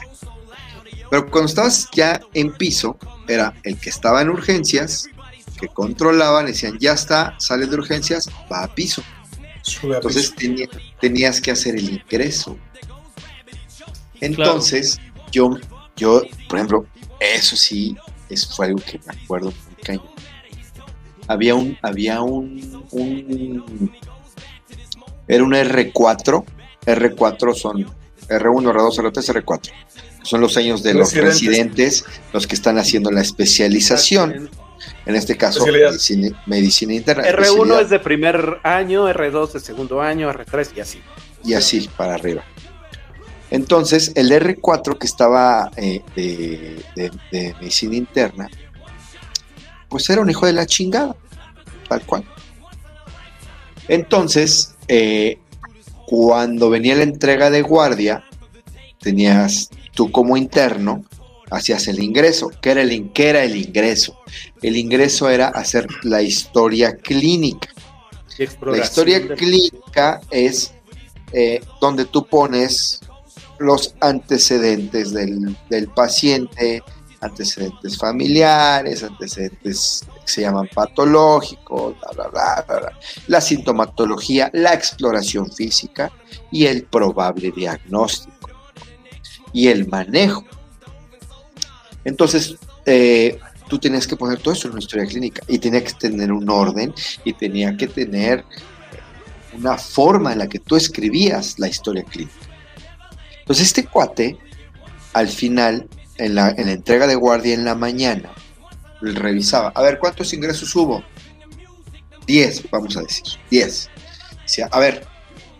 Pero cuando estabas ya en piso, era el que estaba en urgencias, que controlaban, decían, ya está, sale de urgencias, va a piso. Sube a Entonces piso. tenías que hacer el ingreso. Entonces, yo, yo, por ejemplo, eso sí, eso fue algo que me acuerdo muy cañón. Había un, había un, un- era un R4, R4 son R1, R2, R3, R4. Son los años de los Residentes. residentes, los que están haciendo la especialización. En este caso, medicina, medicina interna. R1 especialidad. es de primer año, R2 de segundo año, R3 y así. y así para arriba. Entonces, el R4 que estaba eh, de, de- de medicina interna, pues era un hijo de la chingada, tal cual. Entonces, eh, cuando venía la entrega de guardia, tenías tú como interno, hacías el ingreso. ¿Qué era el, qué era el ingreso? El ingreso era hacer la historia clínica. La historia clínica es eh, donde tú pones los antecedentes del, del paciente, antecedentes familiares, antecedentes que se llaman patológicos, bla, bla, bla, bla, la sintomatología, la exploración física y el probable diagnóstico y el manejo. Entonces, eh, tú tenías que poner todo eso en una historia clínica y tenía que tener un orden y tenía que tener una forma en la que tú escribías la historia clínica. Entonces este cuate, al final, en la, en la entrega de guardia en la mañana, revisaba, a ver, ¿cuántos ingresos hubo? 10, vamos a decir, 10. Decía, a ver,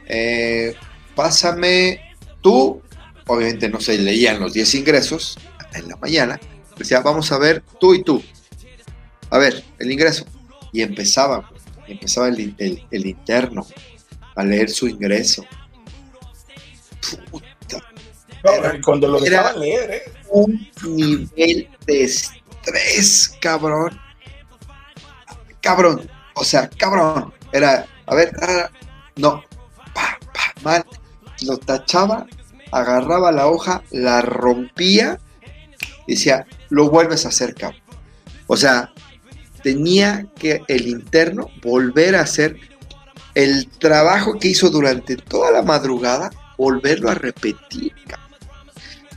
eh, pásame tú, obviamente no se leían los 10 ingresos en la mañana, decía, vamos a ver tú y tú. A ver, el ingreso. Y empezaba, empezaba el, el- el interno a leer su ingreso. Puta, No, cuando lo Era- dejaban leer, ¿eh? un nivel de estrés, cabrón. Cabrón, o sea, cabrón. Era, a ver, ah, no, pa, pa, mal. Lo tachaba, agarraba la hoja, la rompía decía, lo vuelves a hacer, cabrón. O sea, tenía que el interno volver a hacer el trabajo que hizo durante toda la madrugada, volverlo a repetir, cabrón.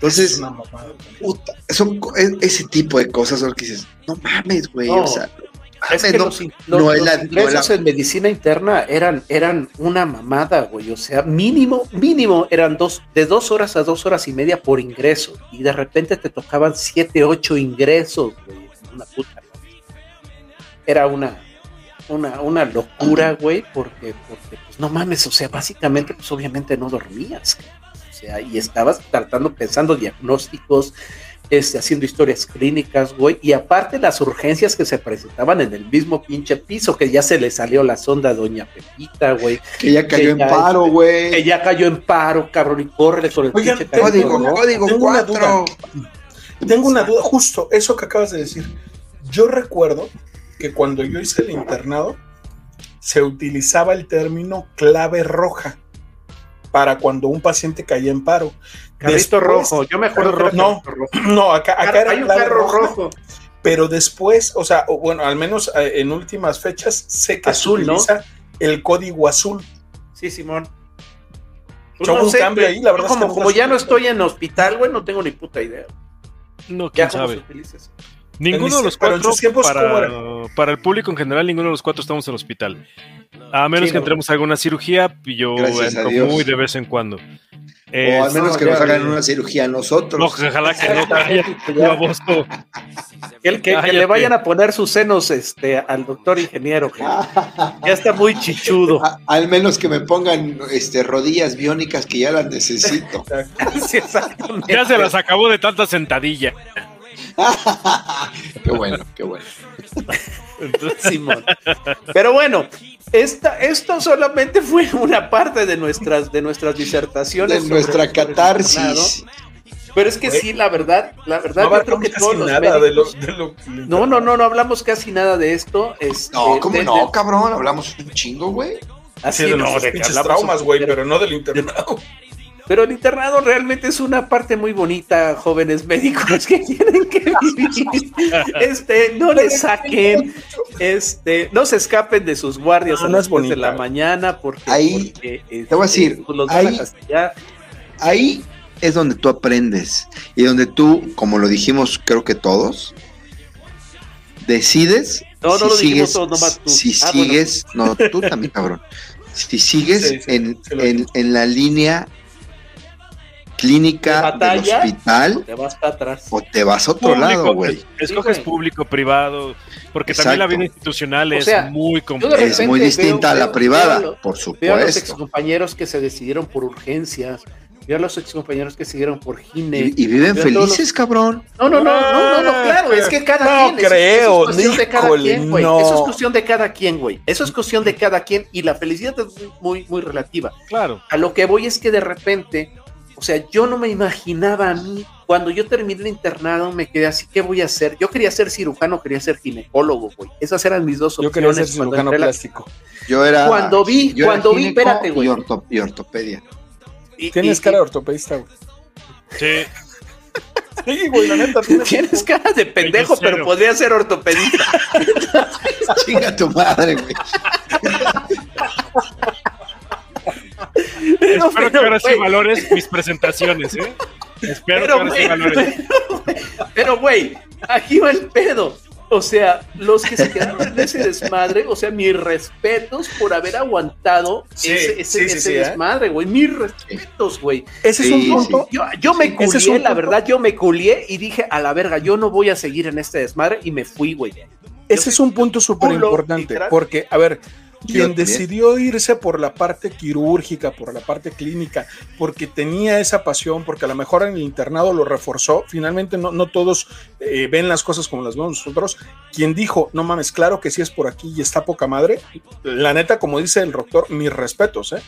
Entonces, Es puta, son e- ese tipo de cosas son que dices, no mames, güey, No. o sea, Es que los, ingresos en medicina interna eran, eran una mamada, güey. O sea, mínimo, mínimo eran dos, de dos horas a dos horas y media por ingreso. Y de repente te tocaban siete, ocho ingresos, güey. Una puta. Era una, una, una locura, güey, porque, porque, pues no mames, o sea, básicamente, pues obviamente no dormías. O sea, y estabas tratando, pensando diagnósticos, este, haciendo historias clínicas, güey, y aparte las urgencias que se presentaban en el mismo pinche piso, que ya se le salió la sonda a Doña Pepita, güey. Que ya cayó en paro, güey. Que ya cayó en paro, cabrón, y corre con el pinche código, código Tengo Una duda. Tengo una duda, justo eso que acabas de decir. Yo recuerdo que cuando yo hice el internado, se utilizaba el término clave roja para cuando un paciente caía en paro. Carrito rojo, yo me acuerdo rojo. No, no, acá, acá era hay un carro rojo. Pero después, o sea, bueno, al menos eh, en últimas fechas, sé que azul, se utiliza el código azul. Sí, Simón. Pues no sé, cambio ahí, la verdad. Como, como ya no estoy en hospital, güey, no tengo ni puta idea. No, quién sabe. Ninguno de los cuatro, para, para, el público en general, ninguno de los cuatro estamos en hospital. A menos que entremos a alguna cirugía, y yo entro muy de vez en cuando. o al menos que nos hagan una cirugía a nosotros. No, ojalá que no, que, que, le vayan a poner sus senos este, al doctor ingeniero, que ya está muy chichudo. al menos que me pongan este, rodillas biónicas que ya las necesito. ya se las acabó de tanta sentadilla. qué bueno, qué bueno. Simón. Pero bueno, esta, esto solamente fue una parte de nuestras, de nuestras disertaciones. De nuestra catarsis. Pero es que sí, la verdad, la verdad, no yo creo que todos los nada de lo, No, no, no, no hablamos casi nada de esto. Este, no, ¿cómo no, cabrón? Hablamos un chingo, güey. Así de no, de traumas, güey, pero no del internado. Pero el internado realmente es una parte muy bonita, jóvenes médicos que tienen que vivir. Este, no le saquen, este, no se escapen de sus guardias a las de la mañana porque ahí te voy a este, decir, pues, ahí, ahí es donde tú aprendes y donde tú, como lo dijimos, creo que todos, decides no, no si lo sigues, tú. Si ah, sigues, no, tú también, cabrón. Si sigues en, en, en la línea clínica del hospital o te vas para atrás o te vas a otro lado, güey. Escoges público, privado, porque también la vida institucional es muy compleja. Es muy distinta a la privada, por supuesto. Veo a los excompañeros que se decidieron por urgencias, veo a los excompañeros que siguieron por gine. Y, viven felices, cabrón. No, no, no, no, no, claro, es que cada no creo, eso, es cuestión de cada quien, güey. Eso es cuestión de cada quien, güey. Eso es cuestión de cada quien y la felicidad es muy, muy relativa. Claro. A lo que voy es que de repente o sea, yo no me imaginaba a mí, cuando yo terminé el internado, me quedé así, ¿qué voy a hacer? Yo quería ser cirujano, quería ser ginecólogo, güey. Esas eran mis dos opciones. Yo quería ser cirujano plástico. Yo era. Cuando vi, cuando vi, espérate, güey. Y, ortopedia. Tienes cara de ortopedista, güey. Sí. Sí, güey, la neta. Tienes, cara de pendejo, pero podría ser ortopedista. Chinga tu madre, güey. Espero que ahora sí valores mis presentaciones, ¿eh? Espero que ahora sí valores. Pero, güey, aquí va el pedo. O sea, los que se quedaron en ese desmadre, o sea, mis respetos por haber aguantado ese, ese, ¿eh? desmadre, güey. Mis respetos, güey. Ese es un punto. Yo, me culié, la verdad, yo me culié y dije, a la verga, yo no voy a seguir en este desmadre y me fui, güey. Ese es un punto súper importante, porque, a ver, quien decidió irse por la parte quirúrgica, por la parte clínica, porque tenía esa pasión, porque a lo mejor en el internado lo reforzó, finalmente no, no todos eh, ven las cosas como las vemos nosotros, quien dijo, no mames, claro que sí es por aquí y está poca madre, la neta, como dice el doctor, mis respetos, ¿eh?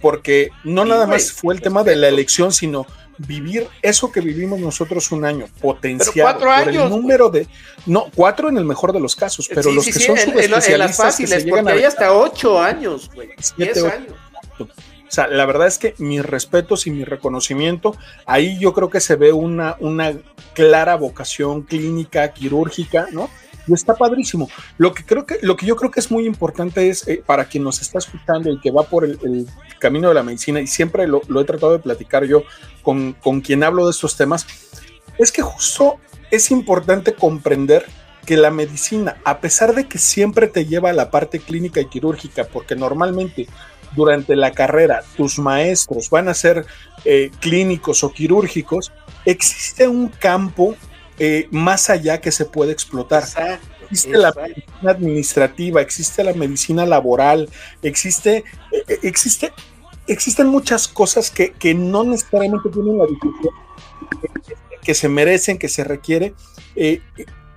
porque no nada más fue el tema de la elección, sino vivir eso que vivimos nosotros un año, potenciado por el número de, no, cuatro en el mejor de los casos, pero los que son en, subespecialistas que se llegan a hay hasta ocho años, güey, años. O sea, la verdad es que mis respetos y mi reconocimiento, ahí yo creo que se ve una, una clara vocación clínica, quirúrgica, ¿no? Y está padrísimo. Lo que creo que, lo que yo creo que es muy importante es eh, para quien nos está escuchando y que va por el, camino de la medicina, y siempre lo, he tratado de platicar yo con, con quien hablo de estos temas, es que justo es importante comprender que la medicina, a pesar de que siempre te lleva a la parte clínica y quirúrgica, porque normalmente durante la carrera tus maestros van a ser eh, clínicos o quirúrgicos, existe un campo eh, más allá que se puede explotar. existe la medicina administrativa, existe la medicina laboral, existe, eh, existe, existen muchas cosas que, que no necesariamente tienen la difusión que se merecen, que se requiere. Eh,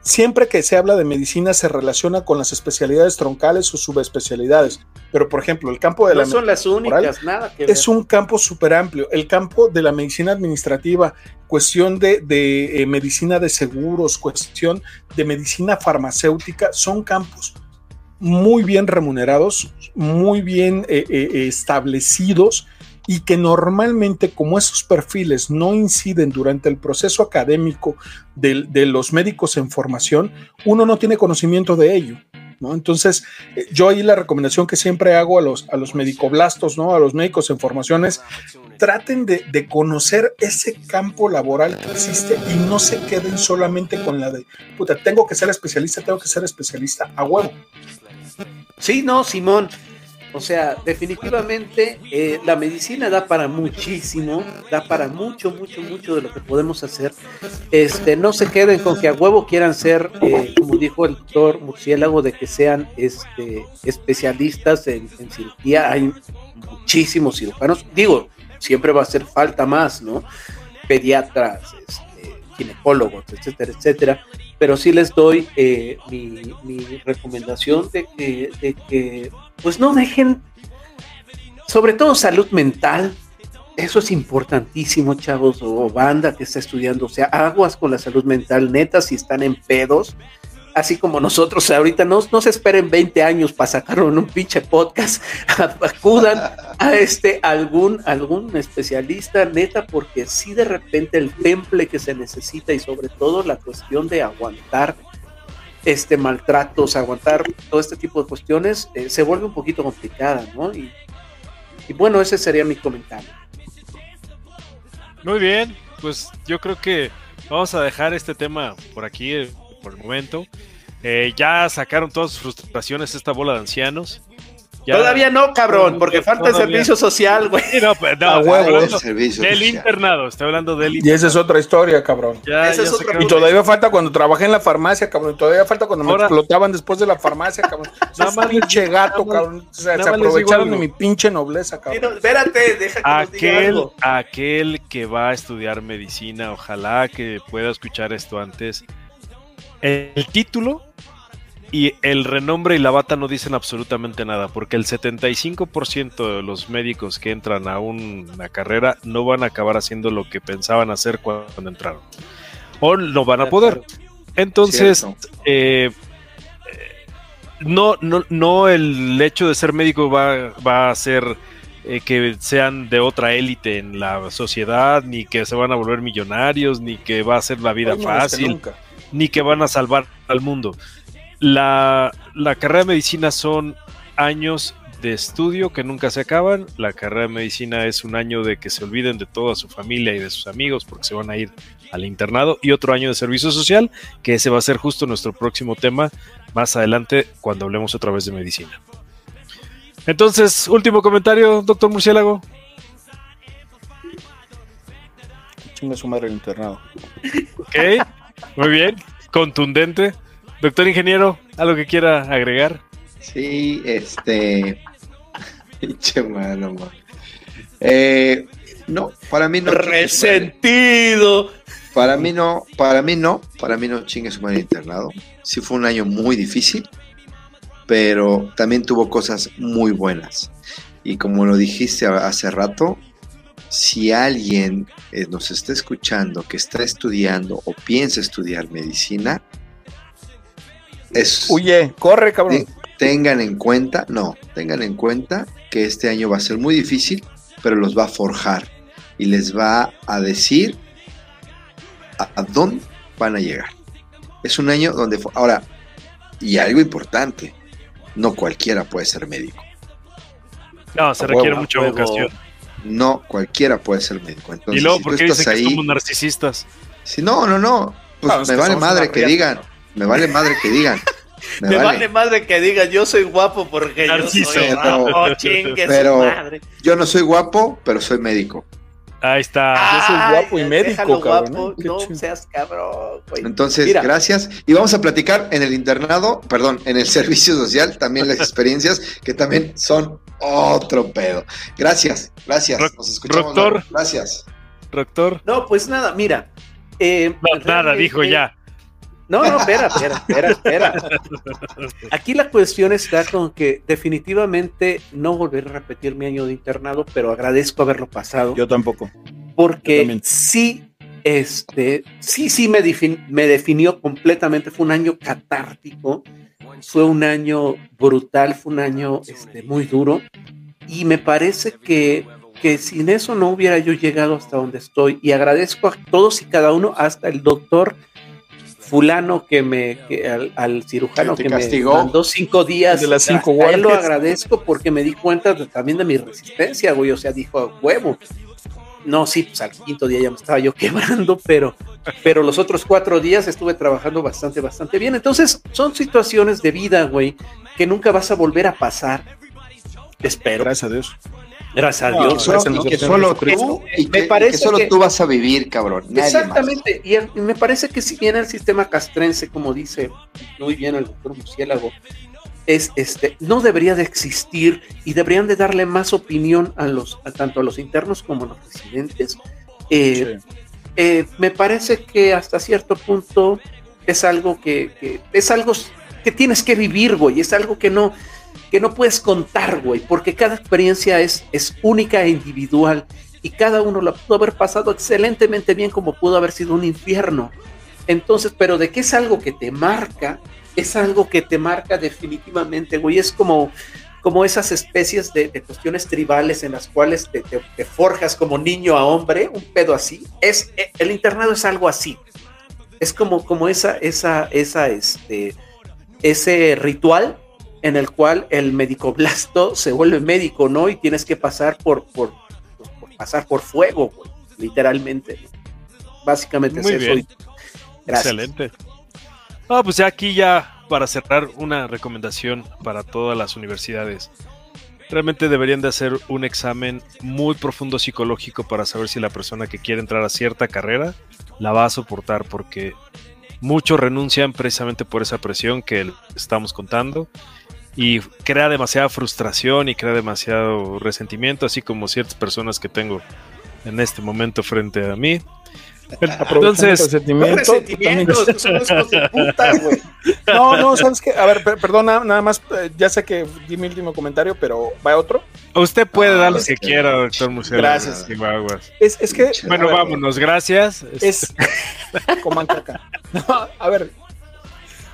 siempre que se habla de medicina se relaciona con las especialidades troncales o subespecialidades. Pero, por ejemplo, el campo de no la son las únicas, nada que es un campo súper amplio. El campo de la medicina administrativa, cuestión de, de eh, medicina de seguros, cuestión de medicina farmacéutica, son campos muy bien remunerados, muy bien eh, eh, establecidos y que normalmente como esos perfiles no inciden durante el proceso académico de, de, los médicos en formación, uno no tiene conocimiento de ello. Entonces, eh, yo ahí la recomendación que siempre hago a los, a los medicoblastos, ¿no? a los médicos en formación es traten de, de conocer ese campo laboral que existe y no se queden solamente con la de, puta, tengo que ser especialista, tengo que ser especialista a huevo. Sí, no, Simón. O sea, definitivamente eh, la medicina da para muchísimo, da para mucho, mucho, mucho de lo que podemos hacer. Este, no se queden con que a huevo quieran ser, eh, como dijo el doctor Murciélago, de que sean este, especialistas en, cirugía. Hay muchísimos cirujanos. Digo, siempre va a hacer falta más, ¿no? Pediatras, este, ginecólogos, etcétera, etcétera pero sí les doy eh, mi, mi, recomendación de que, de que, pues no dejen, sobre todo salud mental, eso es importantísimo, chavos, o banda que está estudiando, o sea, aguas con la salud mental, neta, si están en pedos, así como nosotros ahorita, no, se esperen 20 años para sacarlo en un pinche podcast, acudan a este algún, algún especialista, neta, porque si de repente el temple que se necesita y sobre todo la cuestión de aguantar este maltratos, aguantar todo este tipo de cuestiones, eh, se vuelve un poquito complicada, ¿no? Y, y bueno, ese sería mi comentario. Muy bien, pues yo creo que vamos a dejar este tema por aquí eh, por el momento. Eh, ya sacaron todas sus frustraciones esta bola de ancianos. Ya, Todavía no, cabrón, porque falta el servicio social, güey. Sí, no, pues, no, A huevo. del Servicio internado, estoy hablando del Y esa es otra historia, cabrón. Ya, Esa ya es otra Y todavía falta cuando trabajé en la farmacia, cabrón. y Todavía falta cuando me explotaban después de la farmacia, cabrón. Nada más pinche gato, nada cabrón. O sea, se aprovecharon de mi pinche nobleza, Sí, cabrón. no, espérate, deja que nos diga Aquel, algo. aquel que va a estudiar medicina, ojalá que pueda escuchar esto antes. El título y el renombre y la bata no dicen absolutamente nada, porque el 75% de los médicos que entran a una carrera no van a acabar haciendo lo que pensaban hacer cuando entraron. O no van a poder. Entonces, eh, no, no, no el hecho de ser médico va, va a hacer eh, que sean de otra élite en la sociedad, ni que se van a volver millonarios, ni que va a ser la vida Hoy fácil, ni que van a salvar al mundo. La, la carrera de medicina son años de estudio que nunca se acaban. La carrera de medicina es un año de que se olviden de toda su familia y de sus amigos porque se van a ir al internado y otro año de servicio social, que ese va a ser justo nuestro próximo tema más adelante cuando hablemos otra vez de medicina. Entonces, último comentario, doctor Murciélago. Chinga su madre el internado. Ok, muy bien, contundente. Doctor ingeniero, ¿algo que quiera agregar? Sí, este. Pinche mano, man. Eh, no, para mí no. Resentido. Para mí no, para mí no, para mí no chingue su madre internado. Sí fue un año muy difícil, pero también tuvo cosas muy buenas. Y como lo dijiste hace rato, si alguien eh, nos está escuchando que está estudiando o piensa estudiar medicina, es, Huye, corre, cabrón. Tengan en cuenta, no, tengan en cuenta que este año va a ser muy difícil, pero los va a forjar y les va a decir a, a dónde van a llegar. Es un año donde, ahora, y algo importante, no cualquiera puede ser médico, No, se A requiere huevo, mucha vocación. no cualquiera puede ser médico. Entonces, y luego, si tú ¿por qué dicen que ahí, somos narcisistas? si no, no, no, pues No, es me vale madre que digan, Me vale madre que digan. Me, vale. madre que digan, yo soy guapo porque yo soy guapo, chingue pero madre. Yo no soy guapo, pero soy médico. Ahí está. yo soy guapo y médico, cabrón. ¿eh? No seas cabrón, Entonces, gracias. Y vamos a platicar en el internado, perdón, en el servicio social, también las experiencias que también son otro pedo. Gracias, gracias. Nos escuchamos. Doctor. Gracias. Doctor. No, pues nada, mira. Eh, no, nada, dijo ya. No, no, espera, espera, espera, espera. Aquí la cuestión está con que definitivamente no volveré a repetir mi año de internado, pero agradezco haberlo pasado. Yo tampoco. Porque sí, este, sí, sí me, me definió completamente. Fue un año catártico, fue un año brutal, fue un año este, muy duro. Y me parece que, que sin eso no hubiera yo llegado hasta donde estoy. Y agradezco a todos y cada uno, hasta el doctor fulano que me, al, cirujano que, me mandó cinco días, de las cinco a, él lo agradezco porque me di cuenta también de mi resistencia, güey, o sea, dijo, huevo. No, sí, pues al quinto día ya me estaba yo quebrando, pero, pero los otros cuatro días estuve trabajando bastante, bastante bien. Entonces, son situaciones de vida, güey, que nunca vas a volver a pasar. Espero. Gracias a Dios. Gracias a Dios. que solo tú, me parece solo tú vas a vivir, cabrón. exactamente. Y, me parece que si bien el sistema castrense, como dice muy bien el doctor Murciélago, es este, no debería de existir y deberían de darle más opinión a los, tanto a los internos como a los residentes. Eh, eh, me parece que hasta cierto punto es algo que, que, es algo que tienes que vivir, güey. Es algo que no, que no puedes contar, güey, porque cada experiencia es, es única e individual y cada uno la pudo haber pasado excelentemente bien como pudo haber sido un infierno. Entonces, pero de qué es algo que te marca, es algo que te marca definitivamente, güey, es como, como esas especies de, cuestiones tribales en las cuales te, te, forjas como niño a hombre, un pedo así. Es, e, el internado es algo así. Es como, como esa, esa, esa, este, ese ritual en el cual el blasto se vuelve médico, ¿no? Y tienes que pasar por, por, pasar por fuego, literalmente. Básicamente Muy es eso. Bien. Excelente. Ah, pues ya aquí ya para cerrar una recomendación para todas las universidades. Realmente deberían de hacer un examen muy profundo psicológico para saber si la persona que quiere entrar a cierta carrera la va a soportar, porque muchos renuncian precisamente por esa presión que estamos contando y crea demasiada frustración y crea demasiado resentimiento, así como ciertas personas que tengo en este momento frente a mí. Entonces, resentimiento, no, no, sabes que, a ver, perdona, nada más, eh, ya sé que di mi último comentario, pero va otro. Usted puede dar lo que quiera, doctor Museo. Gracias. Es, es que, bueno, vámonos, gracias. Es, a ver,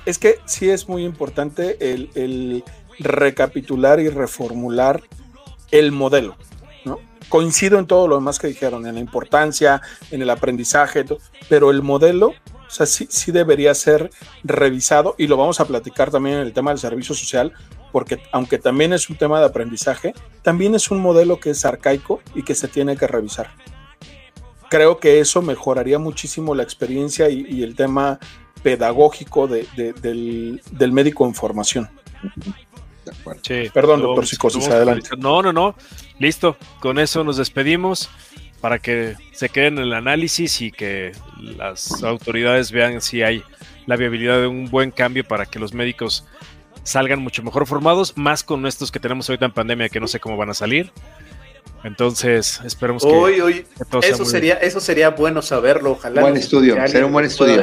es que sí es muy importante el, recapitular y reformular el modelo. Coincido en todo lo demás que dijeron, en la importancia, en el aprendizaje, pero el modelo, o sea, sí, sí debería ser revisado y lo vamos a platicar también en el tema del servicio social, porque aunque también es un tema de aprendizaje, también es un modelo que es arcaico y que se tiene que revisar. Creo que eso mejoraría muchísimo la experiencia y el tema pedagógico del, médico en formación. Perdón, doctor Psicosis, adelante. No, no, no. Listo. Con eso nos despedimos para que se queden en el análisis y que las autoridades vean si hay la viabilidad de un buen cambio para que los médicos salgan mucho mejor formados, más con estos que tenemos ahorita en pandemia que no sé cómo van a salir. Entonces, esperemos que. Hoy, eso, sería, eso sería bueno saberlo. Ojalá. Buen estudio, sería un buen estudio.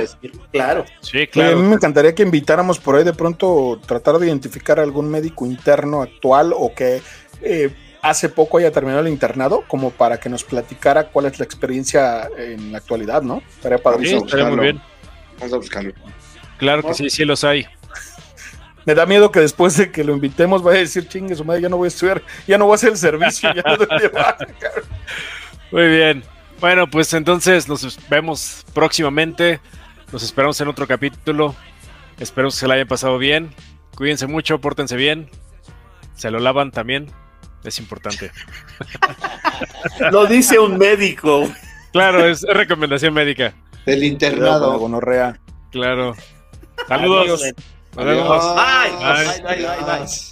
Claro. Sí, claro. a mí me encantaría que invitáramos por ahí de pronto tratar de identificar algún médico interno actual o que eh, hace poco haya terminado el internado, como para que nos platicara cuál es la experiencia en la actualidad, ¿no? Estaría padrísimo. Sí, muy bien. Vamos a buscarlo. Claro que sí, sí los hay me da miedo que después de que lo invitemos vaya a decir, chingue su madre, ya no voy a estudiar, ya no voy a hacer el servicio, ya no Muy bien. Bueno, pues entonces nos vemos próximamente. Nos esperamos en otro capítulo. Espero que se la hayan pasado bien. Cuídense mucho, pórtense bien. Se lo lavan también. Es importante. lo dice un médico. Claro, es recomendación médica. Del internado. Gonorrea. Claro. Saludos. Adiós. Adiós. Adiós. Bye. Bye, bye, bye, bye.